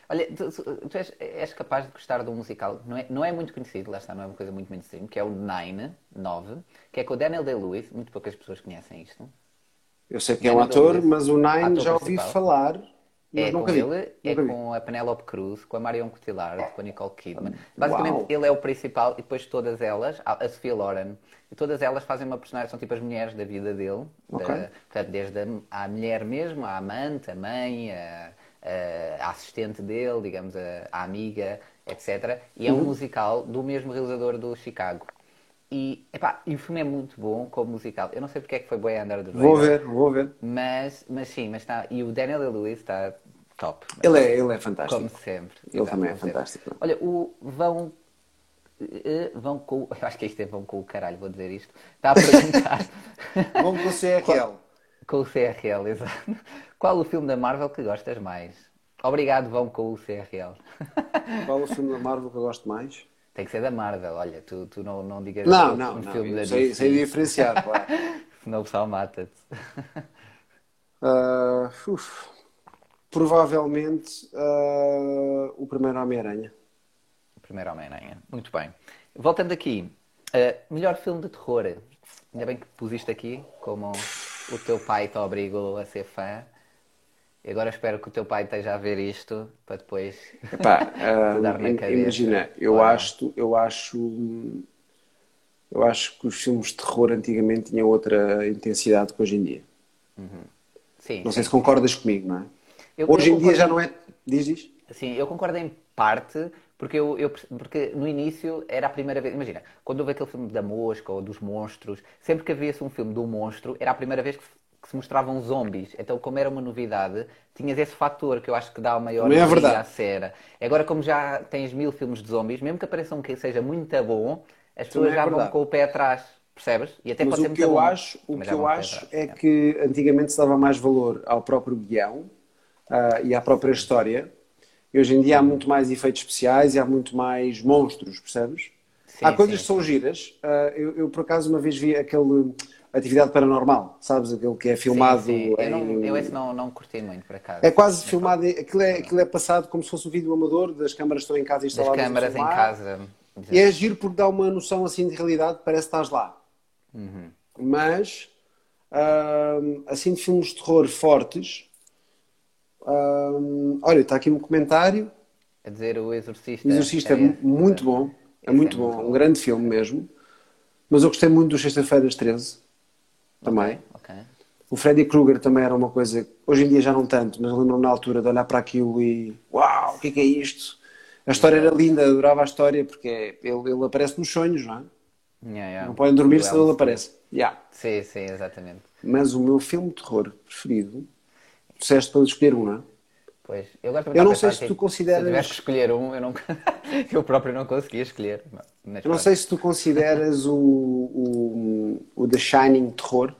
Olha, tu, tu- és, és capaz de gostar de um musical, não é, não é muito conhecido, lá está, não é uma coisa muito mainstream, que é o Nine, 9, que é com o Daniel Day-Lewis, muito poucas pessoas conhecem isto.
Eu sei que é um
Daniel
ator, mas o Nine
Ator
já ouvi
principal.
falar,
É com ele, é com a Penélope Cruz, com a Marion Cotillard, com a Nicole Kidman. Basicamente,
Uau.
ele é o principal e depois todas elas, a Sophia Loren, e todas elas fazem uma personagem, são tipo as mulheres da vida dele.
Ok.
Da- portanto, desde a, a mulher mesmo, a amante, a mãe, a, a- a assistente dele, digamos, a, amiga, etc. E
Uhum.
é um musical do mesmo realizador do Chicago. E, epá, e o filme é muito bom como musical. Eu não sei porque é que foi Boy Under the
Vou
Radar,
ver, vou ver.
Mas, mas sim, mas está. E o Daniel Day-Lewis está top.
Ele é, ele é fantástico.
Como sempre.
Ele
Exato,
também é
como sempre.
fantástico.
Olha, o vão. eh, Vão com. (laughs) Eu acho que isto é vão com o caralho, vou dizer isto. Está a perguntar. (laughs)
Vamos com o CRL.
com o CRL, exato. Qual o filme da Marvel que gostas mais? Obrigado, vão com o CRL.
Qual o filme da Marvel que eu gosto mais?
Tem que ser da Marvel, olha, tu, tu não, não digas
Não,
um
não, não.
filme da
sei, sei diferenciar, claro. (laughs)
senão o pessoal mata-te. (laughs)
Ah, uf. provavelmente ah, o primeiro Homem-Aranha.
Primeiro Homem-Aranha. Muito bem. Voltando aqui, eh, melhor filme de terror. Ainda bem que pusiste aqui, como o teu pai te obrigou a ser fã. E agora espero que o teu pai esteja a ver isto para depois
Epá, (laughs) ah,
dar na cabeça.
imagina, eu
Claro.
acho, eu acho, eu acho que os filmes de terror antigamente tinham outra intensidade que hoje em dia.
Sim,
Não sei
sim.
se concordas comigo, não é?
Eu-
hoje
eu
em dia já não é. Diz, diz.
Sim, eu concordo em parte, porque, eu, eu- porque no início era a primeira vez. Imagina, quando houve aquele filme da mosca ou dos monstros, sempre que havia-se um filme do monstro, era a primeira vez que que se mostravam zombies. Então, como era uma novidade, tinhas esse fator que eu acho que dá o maior
é verdade.
à cena. Agora, como já tens mil filmes de zombies, mesmo que apareça um que seja muito bom, as pessoas
é
já vão
verdade.
com o pé atrás, percebes? E até
Mas
pode ser
o que
muito
eu
bom,
acho, o que eu
vão
acho
atrás.
é que antigamente se dava mais valor ao próprio guião, ah, e à própria história. E hoje em dia há muito mais efeitos especiais e há muito mais monstros, percebes?
Sim,
há coisas
sim,
que são giras. Ah, eu, eu, por acaso, uma vez vi aquele Atividade Paranormal, sabes? Aquele que é filmado
Sim, sim. Eu, não,
em-
eu esse não, não curti muito, por acaso.
É quase filmado, em- aquilo é, aquilo é passado como se fosse um vídeo amador, das câmaras estão em casa
Das
instaladas a
câmaras em casa.
E é giro porque dá uma noção assim de realidade, parece que estás lá.
Uhum.
Mas, hum, assim de filmes de terror fortes, hum, olha, está aqui um comentário.
A dizer o Exorcista.
O Exorcista é
esse.
muito bom, é muito
é
bom, um grande filme mesmo. Mas eu gostei muito do Sexta-feiras 13, também.
Ok.
O Freddy Krueger também era uma coisa, hoje em dia já não tanto, mas lembro-me na altura de olhar para aquilo e uau, o que é que é isto? A história era linda, adorava a história porque ele, ele aparece nos sonhos, não é?
Yeah, yeah.
Não podem dormir
Do
se ele aparece. Yeah.
Sim, sim, exatamente.
Mas o meu filme de terror preferido, disseste para escolher um, não é?
Pois, eu,
Eu não sei se tu consideras-
Se tivesse que escolher um, eu, não... (laughs) eu próprio não conseguia escolher. Mas
Eu não sei se tu consideras o, o, o The Shining terror.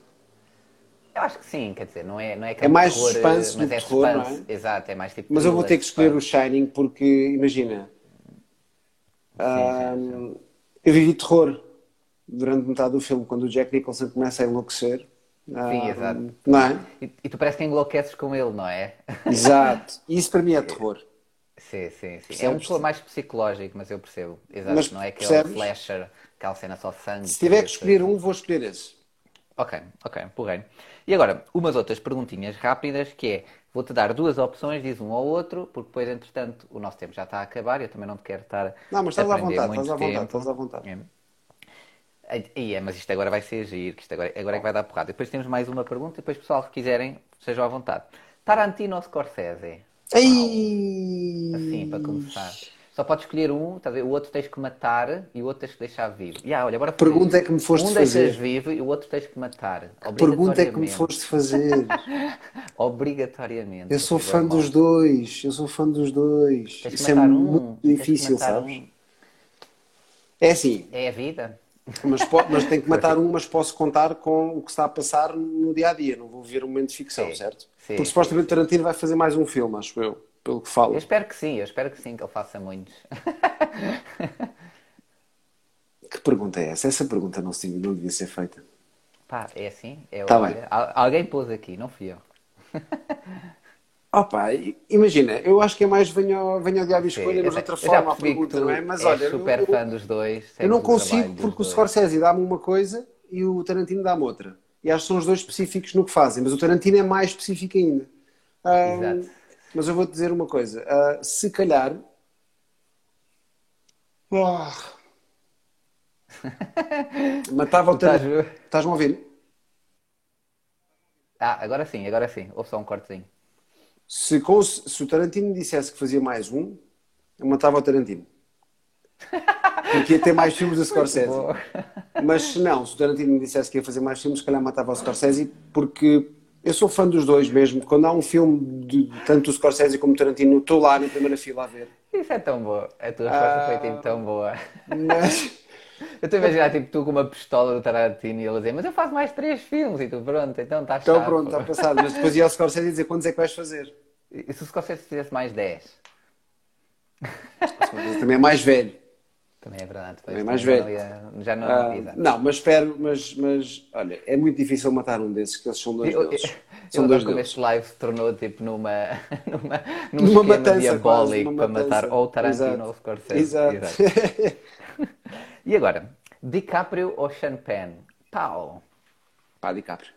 Eu acho que sim, quer dizer, não é, não é,
É mais
terror,
suspense
mas
do
é
terror, é?
suspense. Exato, é mais tipo.
Mas eu vou ter que escolher o. Shining porque, imagina,
sim,
hum, eu vivi terror durante metade do filme, quando o Jack Nicholson começa a enlouquecer.
Sim,
Hum,
exato.
Não é?
E, e tu parece que enlouqueces com ele, não é?
Exato. Isso para mim é (laughs) terror.
Sim, sim, sim. É um terror mais psicológico, mas eu percebo. Exato,
Mas
não é aquele
percebes?
slasher, aquela cena só sangue.
Se tiver que escolher um, vou escolher esse.
Ok, ok, porreiro. E agora, umas outras perguntinhas rápidas, que é, vou-te dar duas opções, diz um ao outro, porque depois, entretanto, o nosso tempo já está a acabar e eu também não te quero estar
Não, mas estás à vontade, estás à vontade, estás à vontade.
É. Ai, é, mas isto agora vai ser giro, que isto agora, agora é que vai dar porrada. Depois temos mais uma pergunta e depois, pessoal, se quiserem, sejam à vontade. Tarantino ou Scorsese?
Ai!
Assim, para começar. Só podes escolher um, ver? o outro tens que matar e o outro tens que deixar vivo. Ya, olha, agora
Pergunta é que me foste
Um
fazer.
deixas vivo e o outro tens que matar.
Pergunta é que me foste fazer. (laughs)
Obrigatoriamente.
Eu sou fã dos dois. Eu sou fã dos dois.
Tens que
Isso é
um,
muito
que
difícil, sabes?
um.
É assim,
É a vida.
Mas, mas tenho que matar um, mas posso contar com o que está a passar no dia a dia. Não vou ver um momento de ficção,
Sim.
certo?
Sim,
Porque supostamente Tarantino vai fazer mais um filme, acho eu, pelo que
Eu
falo.
espero que sim, eu espero que sim, que ele faça muitos. (laughs)
Que pergunta é essa? Essa pergunta não, se- não devia ser feita.
Pá, é assim? É,
Tá
olha,
bem.
al- alguém pôs aqui, não fui eu. (laughs)
Opa, imagina, eu acho que é mais venha ao, venha ao diabo e escolha, mas de outra forma a pergunta, não é? Mas olha,
super
eu,
fã dos dois.
eu não consigo porque o. Scorsese dá-me uma coisa e o Tarantino dá-me outra. E acho que são os dois específicos no que fazem, mas o Tarantino é mais específico ainda. Ah,
Exato.
Mas eu vou-te dizer uma coisa, ah, se calhar. Ah. (laughs) Matava o Tarantino. Estás-me a ouvir?
Ah, agora sim, agora sim. Houve só um cortezinho.
Se, se o Tarantino me dissesse que fazia mais um, eu matava o Tarantino. Porque ia ter mais filmes do (laughs) Scorsese. Mas se não, se o Tarantino me dissesse que ia fazer mais filmes, se calhar matava o Scorsese, porque eu sou fã dos dois mesmo. Quando há um filme de tanto o Scorsese como o Tarantino, estou lá na primeira fila a ver.
Isso é tão boa. A tua resposta foi
Ah.
tipo tão boa.
Mas (laughs)
Eu estou a imaginar tipo tu com uma pistola do Tarantino e ele a dizer, mas eu faço mais três filmes e tu pronto, então estás
então
chato.
pronto, está passado. Mas depois ia ao Scorsese e dizer quantos é que vais fazer.
E se o Scorsese fizesse mais 10?
O Scorsese também é mais velho.
Também é verdade.
Também é mais velho.
não Já não,
Ah,
exato.
não, mas espero, mas, mas olha, é muito difícil matar um desses, que eles são dois
Eu,
deles.
eu
São dois
como
deles.
este live se tornou tipo numa, (laughs) numa, num
Numa matança,
diabólico para matar ou Tarantino
Exato.
ou Scorsese.
Exato. (laughs)
E agora, DiCaprio ou Sean Penn? Pau.
Pá, DiCaprio.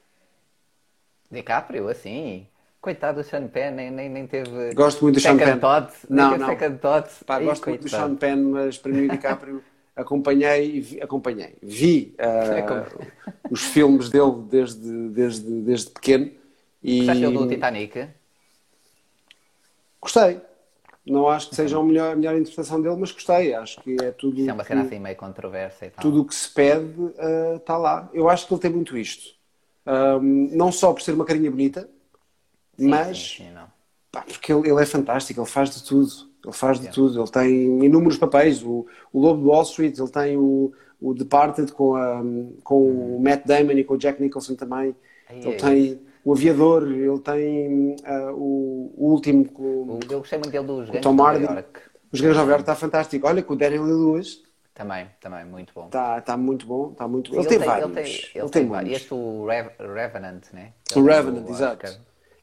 DiCaprio, assim. Coitado do Sean Penn, nem, nem, nem teve.
Gosto muito do Sean Penn. Não, não. Pá,
Ai,
gosto muito do
coitado.
Sean Penn, mas para mim o DiCaprio (laughs) acompanhei, e vi- acompanhei, vi
Acom-
os filmes dele desde, desde, desde pequeno e
Gostaste do Titanic?
gostei. Não acho que seja a melhor, a melhor interpretação dele, mas gostei. Acho que é tudo.
Isso é uma cena assim meio controversa e tal.
tudo o que se pede está lá. Eu acho que ele tem muito isto. Ahm, não só por ser uma carinha bonita,
Sim,
mas
sim, sim,
pá, porque ele, ele é fantástico, ele faz de tudo. Ele faz de tudo. Ele tem inúmeros papéis. O, o Lobo de Wall Street, ele tem o, o Departed com, a, com o Matt Damon e com o Jack Nicholson também.
Ai,
ele
ai.
tem o Aviador, ele tem ah, o, o último com
O- Eu gostei muito dele dos Gangs
Tom Hardy. Os Nova York, está fantástico. Olha, com o Daniel Lewis
Também, também, muito bom.
está tá muito bom. Está muito
Sim,
Ele, tem
tem-
vários.
Ele tem,
Ele
ele
tem
tem vários. Este o Rev- Revenant, né?
O
Ele
Revenant, exato.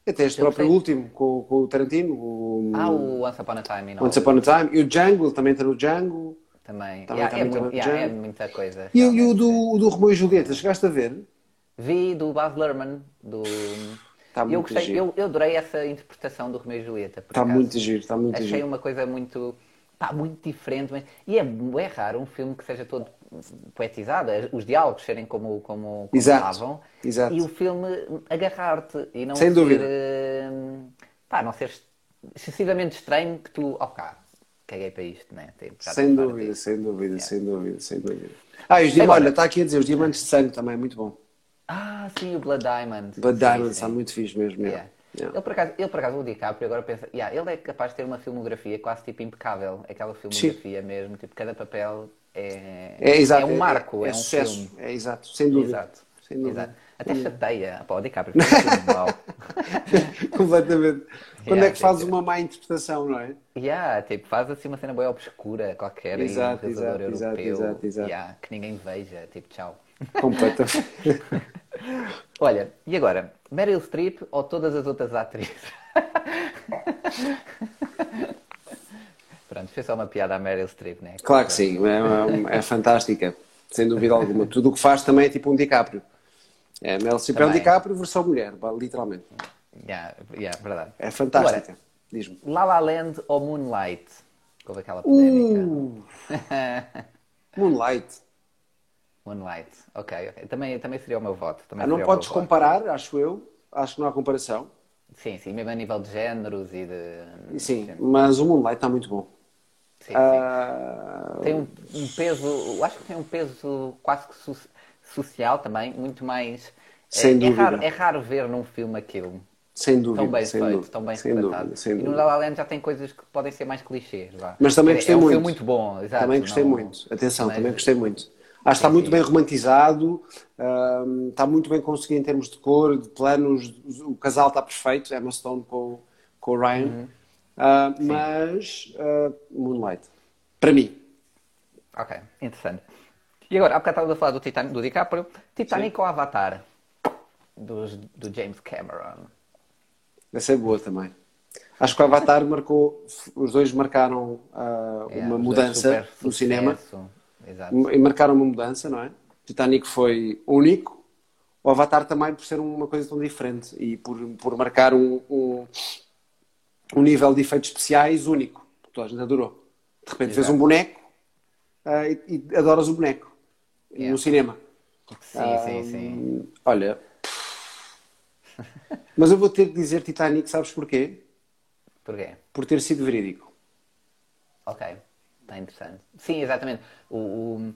Até este
Eu
próprio
gostei.
último, com, com o Tarantino, o
Ah, o Once Upon a Time
Once Upon a Time, e o Django, ele também está no Django.
Também.
Também,
Yeah,
também,
é, muito,
também,
yeah, é muita coisa.
E, o- e o do, do Romeu e Julieta, chegaste a ver?
Vi do Baz Luhrmann, do...
Tá
eu
muito
gostei,
giro.
eu, eu adorei essa interpretação do Romeu e Julieta.
Está muito giro, está muito
Achei
giro.
uma coisa muito, pá, muito diferente. Mas... E é, é raro um filme que seja todo poetizado, os diálogos serem como, como, como
Exato,
estavam.
exato.
E o filme agarrar-te e não
Sem
ser...
dúvida.
eh, Pá, não ser excessivamente estranho que tu... Oh, cá, caguei para isto, né? Já
Sem dúvida, sem dúvida, sem dúvida, sem dúvida. Ah, e os diamantes, olha, está aqui a dizer, os diamantes de sangue também, muito bom.
Ah, sim, o Blood Diamond.
Blood
Sim,
Diamonds,
sim.
está muito fixe mesmo.
Yeah.
yeah.
Ele, por acaso, ele, por acaso, o DiCaprio, agora pensa, yeah, ele é capaz de ter uma filmografia quase tipo impecável. Aquela filmografia mesmo, tipo, cada papel é,
É, exato,
é um marco, é, um
sucesso,
filme.
é exato, sem dúvida.
Exato.
Sem dúvida.
Exato. Até chateia. Pá, o DiCaprio (laughs) mau. (laughs)
Completamente. Quando
Yeah,
é que fazes uma má interpretação, não é?
Yeah, tipo, faz assim uma cena bem obscura qualquer
Exato,
e um
exato,
europeu.
exato, exato.
Yeah, que ninguém veja, tipo, tchau.
Completamente. (laughs)
Olha, e agora? Meryl Streep ou todas as outras atrizes? Pronto, foi só uma piada à Meryl Streep, né?
Claro que sim, é, é fantástica, sem dúvida alguma. Tudo o que faz também é tipo um DiCaprio. É, Mel Streep é um
Também.
DiCaprio versão mulher, literalmente.
Yeah, yeah, verdade.
É fantástica. Diz-me.
La La Land ou Moonlight? Houve aquela polémica.
Uh, (laughs) (laughs) Moonlight.
Moonlight, ok. Também, também seria o meu voto. Também
Ah, não podes
voto.
comparar, acho eu. Acho que não há comparação.
Sim, sim, mesmo a nível de géneros e de.
Sim, mas o Moonlight está muito bom.
Sim, sim.
Ah,
Tem um, um peso, eu acho que tem um peso quase que so- social também, muito mais.
Sem
é, é
dúvida.
raro, é raro ver num filme aquilo.
sem dúvida.
Tão bem
sem
feito,
dúvida,
tão bem
sem
retratado.
dúvida, sem
E no. La La Land já tem coisas que podem ser mais clichês, vá.
Mas também
É-
gostei
é um
muito.
filme muito bom, exato.
Também gostei
não-
muito. Atenção,
mas-
também gostei muito. Acho que está muito bem romantizado, ahm, está muito bem conseguido em termos de cor, de planos. O casal está perfeito, Emma Stone com, com o Ryan.
Uhum.
Ah, mas ah, Moonlight, para mim,
Ok, interessante. E agora, há bocado estávamos a falar do, Titanic, do DiCaprio. Titanic ou Avatar? Dos, do James Cameron.
essa é boa também. Acho que o Avatar marcou, os dois marcaram
É,
uma mudança no cinema.
sucesso. Exato.
e marcaram uma mudança, não é? Titanic foi único, o Avatar também por ser uma coisa tão diferente e por, por marcar um, um, um nível de efeitos especiais único, que toda a gente adorou. De repente fez
Exato.
um boneco ah, e, e adoras o boneco
Yeah.
no cinema.
Sim, sim, sim.
Olha, (laughs) mas eu vou ter que dizer Titanic, sabes porquê?
Porquê?
Por ter sido verídico.
Ok, está interessante. Sim, exatamente. O, o-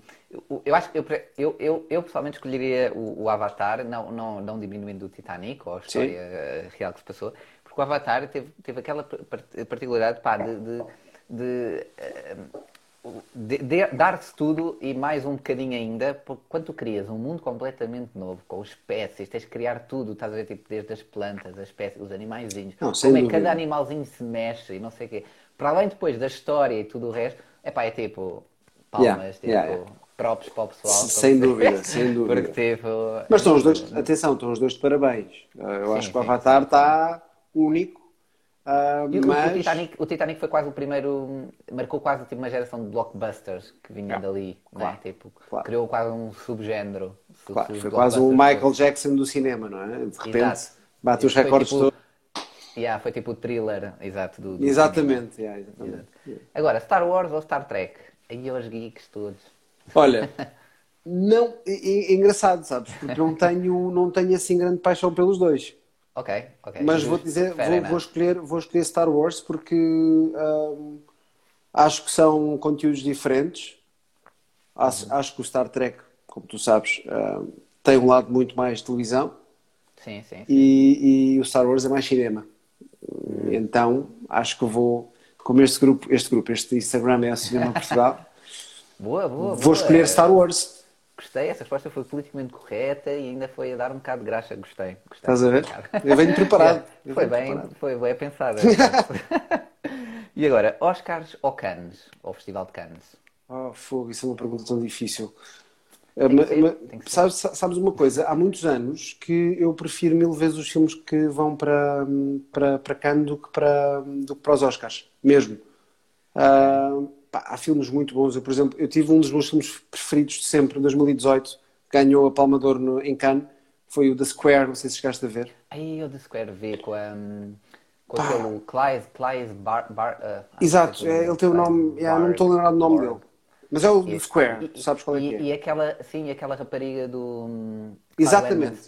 o- eu acho que eu, eu, eu, eu pessoalmente escolheria o, o Avatar, não, não, não diminuindo o Titanic ou a história eh, real que se passou, porque o Avatar teve, teve aquela par- particularidade pá, de, de, de, eh, de- de- dar-se tudo e mais um bocadinho ainda, porque quando tu crias um mundo completamente novo, com espécies, tens de criar tudo, estás a ver, tipo, desde as plantas, as espécies, os animaizinhos,
Não,
como é que cada animalzinho se mexe e não sei o quê. Para além depois da história e tudo o resto, epá, é tipo palmas,
Yeah,
tipo
yeah, yeah.
props para o pessoal.
Sem dúvida, sem (laughs) dúvida.
Porque tipo.
Mas estão os dois, atenção, estão os dois de parabéns. Eu
Sim,
acho que o Avatar está único.
E o-
mas
o, Titanic, o Titanic foi quase o primeiro, marcou quase tipo, uma geração de blockbusters que vinha dali,
claro,
né? tipo,
claro.
criou quase um subgénero.
Claro, foi quase
blockbusters
Michael Jackson do cinema, não é? De repente
Exato.
bate os recordes
tipo-
todos.
Yeah, foi tipo o thriller, exato, do, do.
Exatamente, yeah, exatamente.
Agora, Star Wars ou Star Trek? Aí os geeks todos.
Olha, (laughs) não, é, é- é engraçado, sabes? Porque não (laughs) tenho, não tenho assim grande paixão pelos dois.
Ok, ok.
Mas vou dizer, vou, vou escolher, vou escolher Star Wars porque hum, acho que são conteúdos diferentes. Acho,
Uhum.
acho que o Star Trek, como tu sabes, hum, tem um lado muito mais televisão
Sim, sim. sim.
e, e o Star Wars é mais cinema. Então acho que vou, como este grupo, este grupo, este Instagram é o Cinema (laughs) Portugal,
Boa, boa,
vou
boa.
escolher Star Wars.
Gostei, essa resposta foi politicamente correta e ainda foi a dar um bocado de graxa. Gostei. gostei.
Estás a ver? Eu venho preparado. (laughs) Eu
Foi
venho
bem,
preparado.
foi bem pensado. (laughs) e agora, Oscars ou Cannes? Ou Festival de Cannes?
Oh, fogo, isso é uma pergunta tão difícil.
Ser,
sabes, sabes uma coisa? Há muitos anos que eu prefiro mil vezes os filmes que vão para, para, para Cannes do que para, do que para os Oscars, mesmo. Ah, pá, há filmes muito bons. Eu, por exemplo, eu tive um dos meus filmes preferidos de sempre, em 2018, ganhou a Palma de Ouro no- em Cannes, foi o The Square, não sei se chegaste a ver.
Aí o The Square V com, a, com aquele Clive, Clive Bar... Bar que
Exato,
é
é, ele tem o nome, yeah, não estou a
Bar-
lembrar do nome
Bar-
dele. Mas é o
E-
Square, tu sabes qual é
e,
que é.
E aquela, sim, aquela rapariga do... hum,
Exatamente.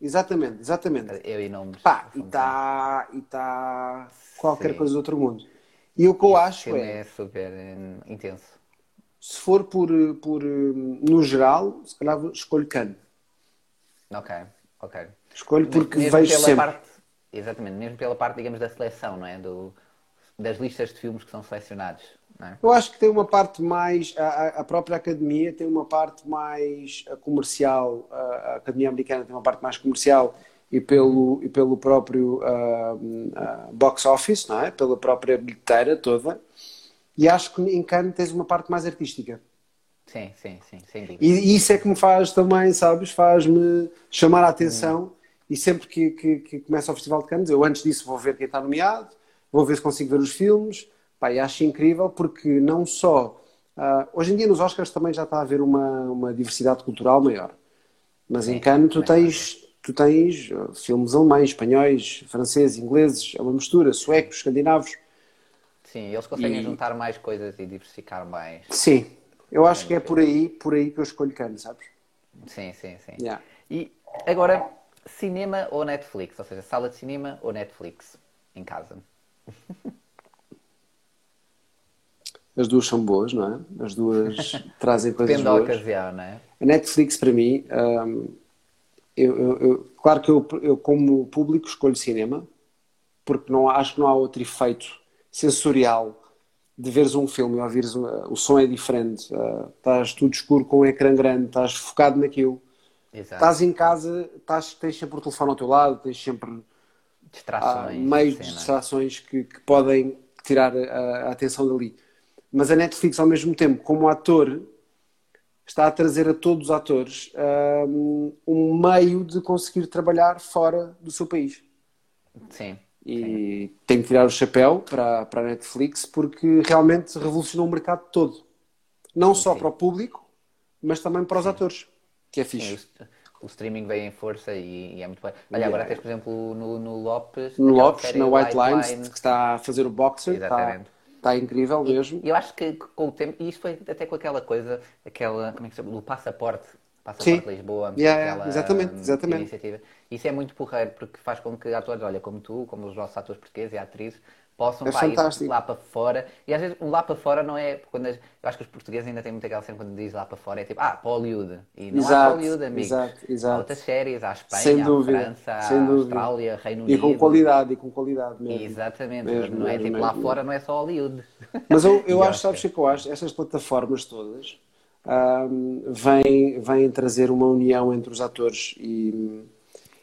Exatamente, exatamente.
Eu e nomes.
Pá, e está e tá qualquer
Sim.
coisa do outro mundo. E o que eu acho é,
é super hum, intenso.
se for por, por hum, no geral, se calhar escolho Cannes.
Ok, ok.
Escolho porque
Mesmo
vejo
pela
sempre.
parte, exatamente, mesmo pela parte, digamos, da seleção, não é? Do, das listas de filmes que são selecionados, é?
Eu acho que tem uma parte mais, a, a- própria academia tem uma parte mais uh, comercial, a, a academia americana tem uma parte mais comercial e pelo, e pelo próprio uh, uh, box office, não é? Pela própria bilheteira toda. E acho que em Cannes tens uma parte mais artística.
Sim, sim, sim, sem dúvida.
E isso é que me faz também, sabes, faz-me chamar a atenção. E sempre que, que, que começa o Festival de Cannes, eu antes disso vou ver quem está nomeado, vou ver se consigo ver os filmes. Pá, e acho incrível porque não só. ah, hoje em dia nos Oscars também já está a haver uma, uma diversidade cultural maior. Mas em Cannes tu
também
tens, tu tens ah, filmes alemães, espanhóis, franceses, ingleses, é uma mistura, suecos, escandinavos.
Sim, eles conseguem
E-
juntar mais coisas e diversificar mais.
Sim, eu acho que é por aí, por aí que eu escolho Cannes, sabes?
Sim, sim, sim.
Yeah.
E agora, cinema ou Netflix? Ou seja, sala de cinema ou Netflix em casa? (laughs)
As duas são boas, não é? As duas (laughs) trazem coisas
Depende da
boas.
ocasião, não é?
A Netflix, para mim, hum, eu, eu- eu- claro que eu, eu, como público, escolho cinema, porque não, acho que não há outro efeito sensorial de veres um filme e ouvires o som é diferente. uh, estás tudo escuro com um ecrã grande, estás focado naquilo.
Exato.
Estás em casa, estás, tens sempre o telefone ao teu lado, tens sempre
Distrações.
meios de distrações que, que podem tirar a, a atenção dali. Mas a Netflix, ao mesmo tempo, como ator, está a trazer a todos os atores um meio de conseguir trabalhar fora do seu país.
Sim.
E tenho que tirar o chapéu para, para a Netflix porque realmente revolucionou o mercado todo. Não só
sim.
para o público, mas também para os atores, que é
Sim,
fixe.
o, st- o streaming veio em força e, e é muito bem. Olha,
Yeah.
agora tens, por exemplo, no, no Lopes.
No Lopes, na White Lines,
Lines.
que está a fazer o boxer,
Exatamente.
está incrível mesmo.
E eu acho que com o tempo, e isto foi até com aquela coisa, aquela, como é que se chama? Do passaporte. Passaporte
Sim.
Lisboa.
Yeah, yeah,
aquela,
exatamente,
hum,
exatamente.
Iniciativa. Isso é muito porreiro, porque faz com que atores, olha, como tu, como os nossos atores portugueses e atrizes, possam
É
pá, ir lá para fora. E às vezes um lá para fora não é. Quando as- eu acho que os portugueses ainda têm muito aquela cena quando diz lá para fora, é tipo, ah, para Hollywood. E não há
Exato,
Hollywood, amigos.
exato, exato.
Há outras séries, há a Espanha,
Sem
há
dúvida,
França,
sem
há
dúvida.
Austrália, Reino
E
Unido.
com qualidade, e com qualidade mesmo.
Exatamente,
Mesmo,
não é
mesmo,
tipo lá
mesmo.
fora não é só Hollywood.
Mas eu, (laughs) eu
E
acho, sabes o que é que eu acho? Estas plataformas todas ahm, vêm, vêm trazer uma união entre os atores e,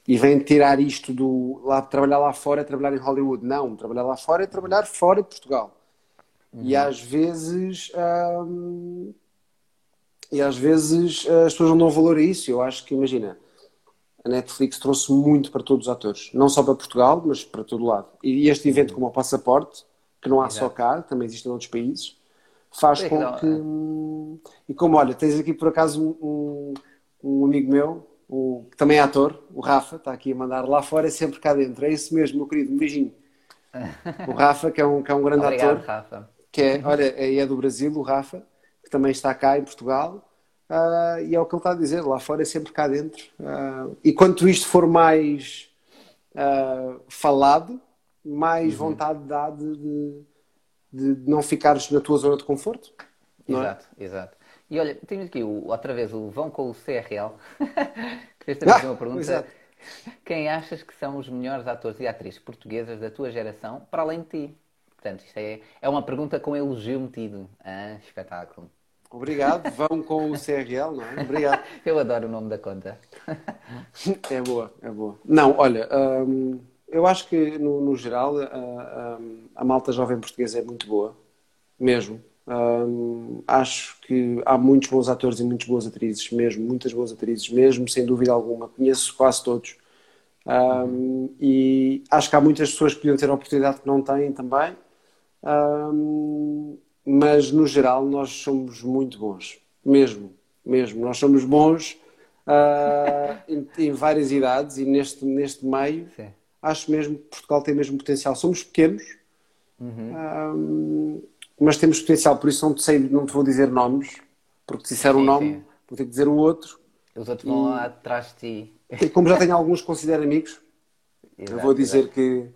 e vêm tirar isto do lá, trabalhar lá fora é trabalhar em Hollywood. Não, trabalhar lá fora é trabalhar fora de Portugal. E às vezes ahm, e às vezes as pessoas não dão valor a isso. Eu acho que, imagina, a Netflix trouxe muito para todos os atores, não só para Portugal, mas para todo lado. E este evento, como o Passaporte, que não há só
Exato.
cá, também existe em outros países, faz
Sim,
com
não,
que. hum, E como, olha, tens aqui por acaso um, um amigo meu, o, que também é ator, o Rafa, está aqui a mandar lá fora, é sempre cá dentro. É isso mesmo, meu querido, um beijinho. O Rafa, que é um, que é um grande
Obrigado,
ator,
Rafa.
que é, olha, é, do Brasil, o Rafa, que também está cá em Portugal, ah, e é o que ele está a dizer, lá fora é sempre cá dentro. Ah, e quanto isto for mais, uh, falado, mais uhum. vontade dá de, de, de, não ficares na tua zona de conforto.
Exato, é? exato. E olha, temos aqui o, outra vez o Vão com o CRL, (laughs) que fez também ah, uma pergunta. Exato. Quem achas que são os melhores atores e atrizes portuguesas da tua geração, para além de ti? Portanto, isto é, é uma pergunta com elogio metido. Ah, espetáculo.
Obrigado, (laughs) vão com o CRL, não é? Obrigado.
Eu adoro o nome da conta.
é boa, é boa. Não, olha, hum, eu acho que no, no geral a, a, malta jovem portuguesa é muito boa, mesmo. Hum, acho que há muitos bons atores e muitas boas atrizes, mesmo, muitas boas atrizes, mesmo, sem dúvida alguma. Conheço quase todos. Um, e acho que há muitas pessoas que podiam ter a oportunidade que não têm também. Um, mas no geral nós somos muito bons, mesmo, mesmo. Nós somos bons uh, em, em, várias idades e neste, neste meio Sim. acho mesmo que Portugal tem mesmo potencial. Somos pequenos, uhum. uh, mas temos potencial, por isso não te, sei, não te vou dizer nomes, porque se disser um nome, sim. vou ter que dizer o outro.
Os outros vão lá atrás de ti.
E como já tenho alguns que considero amigos, (laughs) exato, eu vou dizer que,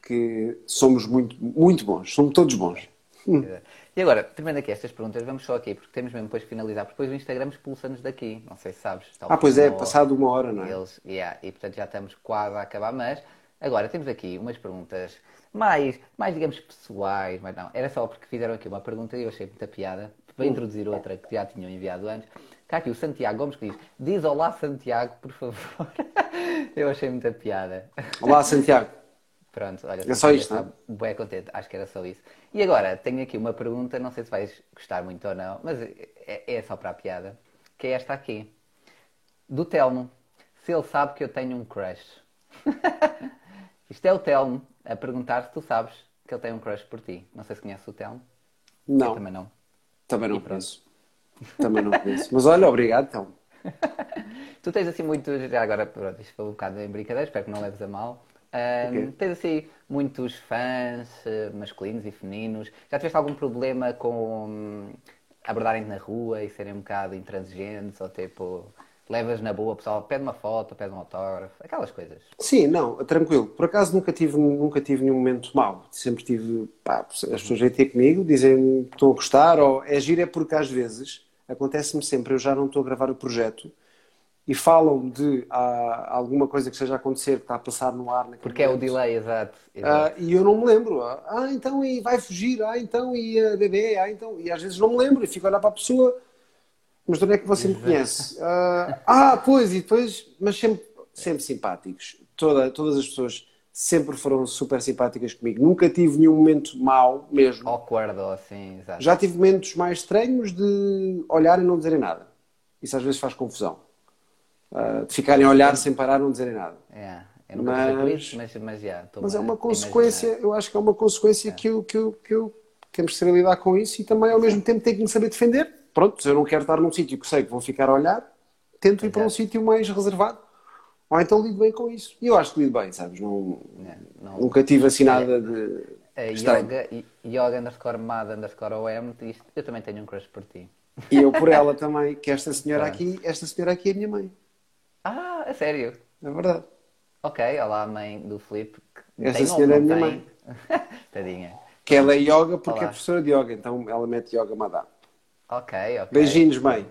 que somos muito, muito bons, somos todos bons.
Exato. E agora, terminando aqui estas perguntas, vamos só aqui, porque temos mesmo depois de finalizar, porque depois o Instagram expulsa-nos daqui, não sei se sabes.
Ah, pois é, passado uma hora, não é?
Eles, yeah, e portanto já estamos quase a acabar, mas agora temos aqui umas perguntas mais, mais digamos, pessoais, mas não, era só porque fizeram aqui uma pergunta e eu achei muita piada, para introduzir outra que já tinham enviado antes. Cá aqui o Santiago Gomes que diz, diz olá Santiago, por favor. (laughs) eu achei muita piada.
Olá Santiago. (laughs)
Pronto, olha,
é só isto, não?
Bem contente, acho que era só isso. E agora, tenho aqui uma pergunta, não sei se vais gostar muito ou não, mas é, é só para a piada, que é esta aqui. Do Telmo. Se ele sabe que eu tenho um crush. (laughs) Isto é o Telmo a perguntar se tu sabes que ele tem um crush por ti. Não sei se conheces o Telmo.
Não. Eu
também não.
Também não conheço. Também não conheço. Mas olha, obrigado, Telmo. (laughs)
tu tens assim muito. Já agora, pronto, isto foi um bocado em brincadeira, espero que não leves a mal. Um, okay. Tens assim muitos fãs uh, masculinos e femininos. Já tiveste algum problema com um, abordarem-te na rua e serem um bocado intransigentes ou tipo levas na boa, o pessoal pede uma foto, pede um autógrafo, aquelas coisas.
Sim, não, tranquilo. Por acaso nunca tive, nunca tive nenhum momento mau. Sempre tive, pá, as pessoas vêm ter comigo, dizem que estão a gostar, ou é giro é porque às vezes acontece-me sempre, eu já não estou a gravar o projeto e falam de ah, alguma coisa que esteja a acontecer, que está a passar no ar.
Porque momento. é o delay, exato. exato.
Ah, e eu não me lembro. Ah, então e vai fugir, ah, então e a bebê, ah, então. E às vezes não me lembro e fico a olhar para a pessoa, mas de onde é que você me conhece? Ah, ah, pois, e depois, mas sempre, sempre simpáticos. Toda, todas as pessoas sempre foram super simpáticas comigo. Nunca tive nenhum momento mau mesmo.
Awkward assim, exato.
Já tive momentos mais estranhos de olhar e não dizerem nada. Isso às vezes faz confusão uh, de ficarem a olhar sem parar, não dizerem nada.
É, eu mas, isso, mas, mas, yeah,
mas é uma consequência, eu acho que é uma consequência é. que, eu, que, eu, que eu temos de saber lidar com isso e também ao mesmo tempo tenho que me saber defender. Pronto, se eu não quero estar num sítio que sei que vou ficar a olhar, tento ir para um sítio mais reservado. Ou então lido bem com isso. E eu acho que lido bem, sabes? Não, é, não, nunca tive assim nada de.
A yoga, yoga underscore mad underscore OM diz eu também tenho um crush por ti.
E eu por ela também, que esta senhora aqui, esta senhora aqui é a minha mãe.
Ah, é sério?
É verdade.
Ok, olá mãe do Filipe.
Essa senhora é a minha mãe. (laughs)
Tadinha.
Que ela é yoga porque olá. é professora de yoga, então ela mete yoga madame.
Ok, ok.
Beijinhos, mãe.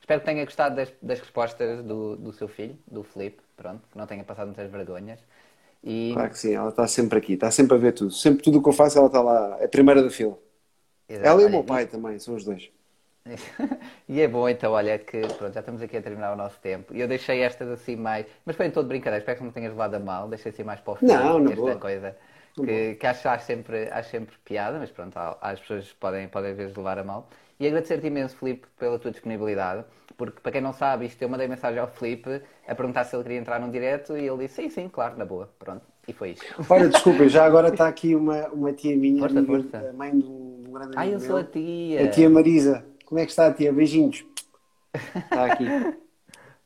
Espero que tenha gostado das, das respostas do, do seu filho, do Filipe, pronto, que não tenha passado muitas vergonhas.
E... Claro que sim, ela está sempre aqui, está sempre a ver tudo. Sempre tudo o que eu faço, ela está lá, é a primeira da fila. Exato. Ela e o meu pai também, são os dois. (laughs)
e é bom então, olha, que pronto, já estamos aqui a terminar o nosso tempo. E eu deixei estas assim mais. Mas foi em todo brincadeira, espero que não tenhas levado a mal, deixei assim mais para o fim
não, não
esta boa. coisa. Que, que acho, acho, sempre, acho sempre piada, mas pronto, as pessoas podem, podem às vezes levar a mal. E agradecer-te imenso, Filipe, pela tua disponibilidade, porque para quem não sabe, isto eu mandei mensagem ao Filipe a perguntar se ele queria entrar num direto e ele disse sim, sim, claro, na boa, pronto. E foi isto. (laughs)
Olha, desculpa, já agora (laughs) está aqui uma, uma tia minha, força, amiga, força. mãe de um, grande amigo.
Ah, eu sou a tia.
A tia Marisa. Como é que está, tia? Beijinhos. (laughs) Está aqui.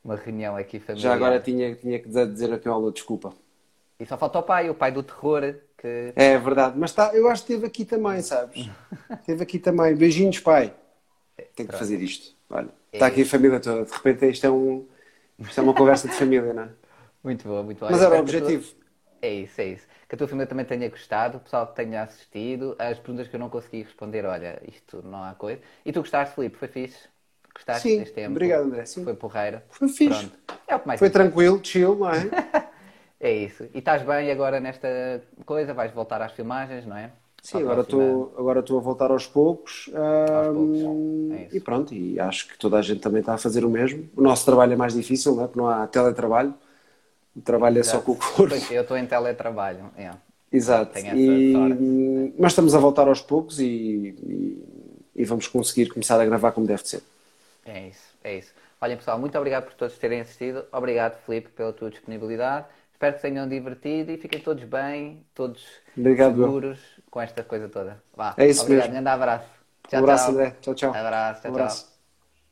Uma reunião aqui familiar.
Já agora tinha, tinha que dizer aqui uma desculpa.
E só falta o pai, o pai do terror. Que...
É verdade, mas está, eu acho que esteve aqui também, sabes? (laughs) Esteve aqui também. Beijinhos, pai. Tenho que fazer isto. Olha, é está aqui a família toda. De repente isto é, um, isto é uma conversa de família, não é?
Muito boa, muito boa.
Mas era o objetivo.
É isso, é isso. Que a tua família também tenha gostado, o pessoal que tenha assistido, as perguntas que eu não consegui responder, olha, isto não há coisa. E tu gostaste, Filipe? Foi fixe? Gostaste
Sim,
deste tempo?
obrigado, André. Sim.
Foi porreiro?
Foi fixe.
Pronto. É o que mais
Foi tranquilo, chill, não é? (laughs)
É isso. E estás bem agora nesta coisa? Vais voltar às filmagens, não é?
Sim, agora estou agora estou a voltar aos poucos,
poucos,
ahm,
é isso.
e pronto, e acho que toda a gente também está a fazer o mesmo. O nosso trabalho é mais difícil, não é? Porque não há teletrabalho, o trabalho é só com o corpo.
Pois, Eu estou em teletrabalho. é.
Exato. E-
sorte.
Mas estamos a voltar aos poucos e, e- e vamos conseguir começar a gravar como deve ser.
É isso, é isso. Olhem pessoal, muito obrigado por todos terem assistido. Obrigado, Filipe, pela tua disponibilidade. Espero que se tenham divertido e fiquem todos bem, todos
Obrigado,
seguros com esta coisa toda. Vá,
É isso
obrigado,
mesmo.
grande abraço.
Um abraço, André. Tchau, tchau.
Abraço, tchau,
Um abraço.
tchau.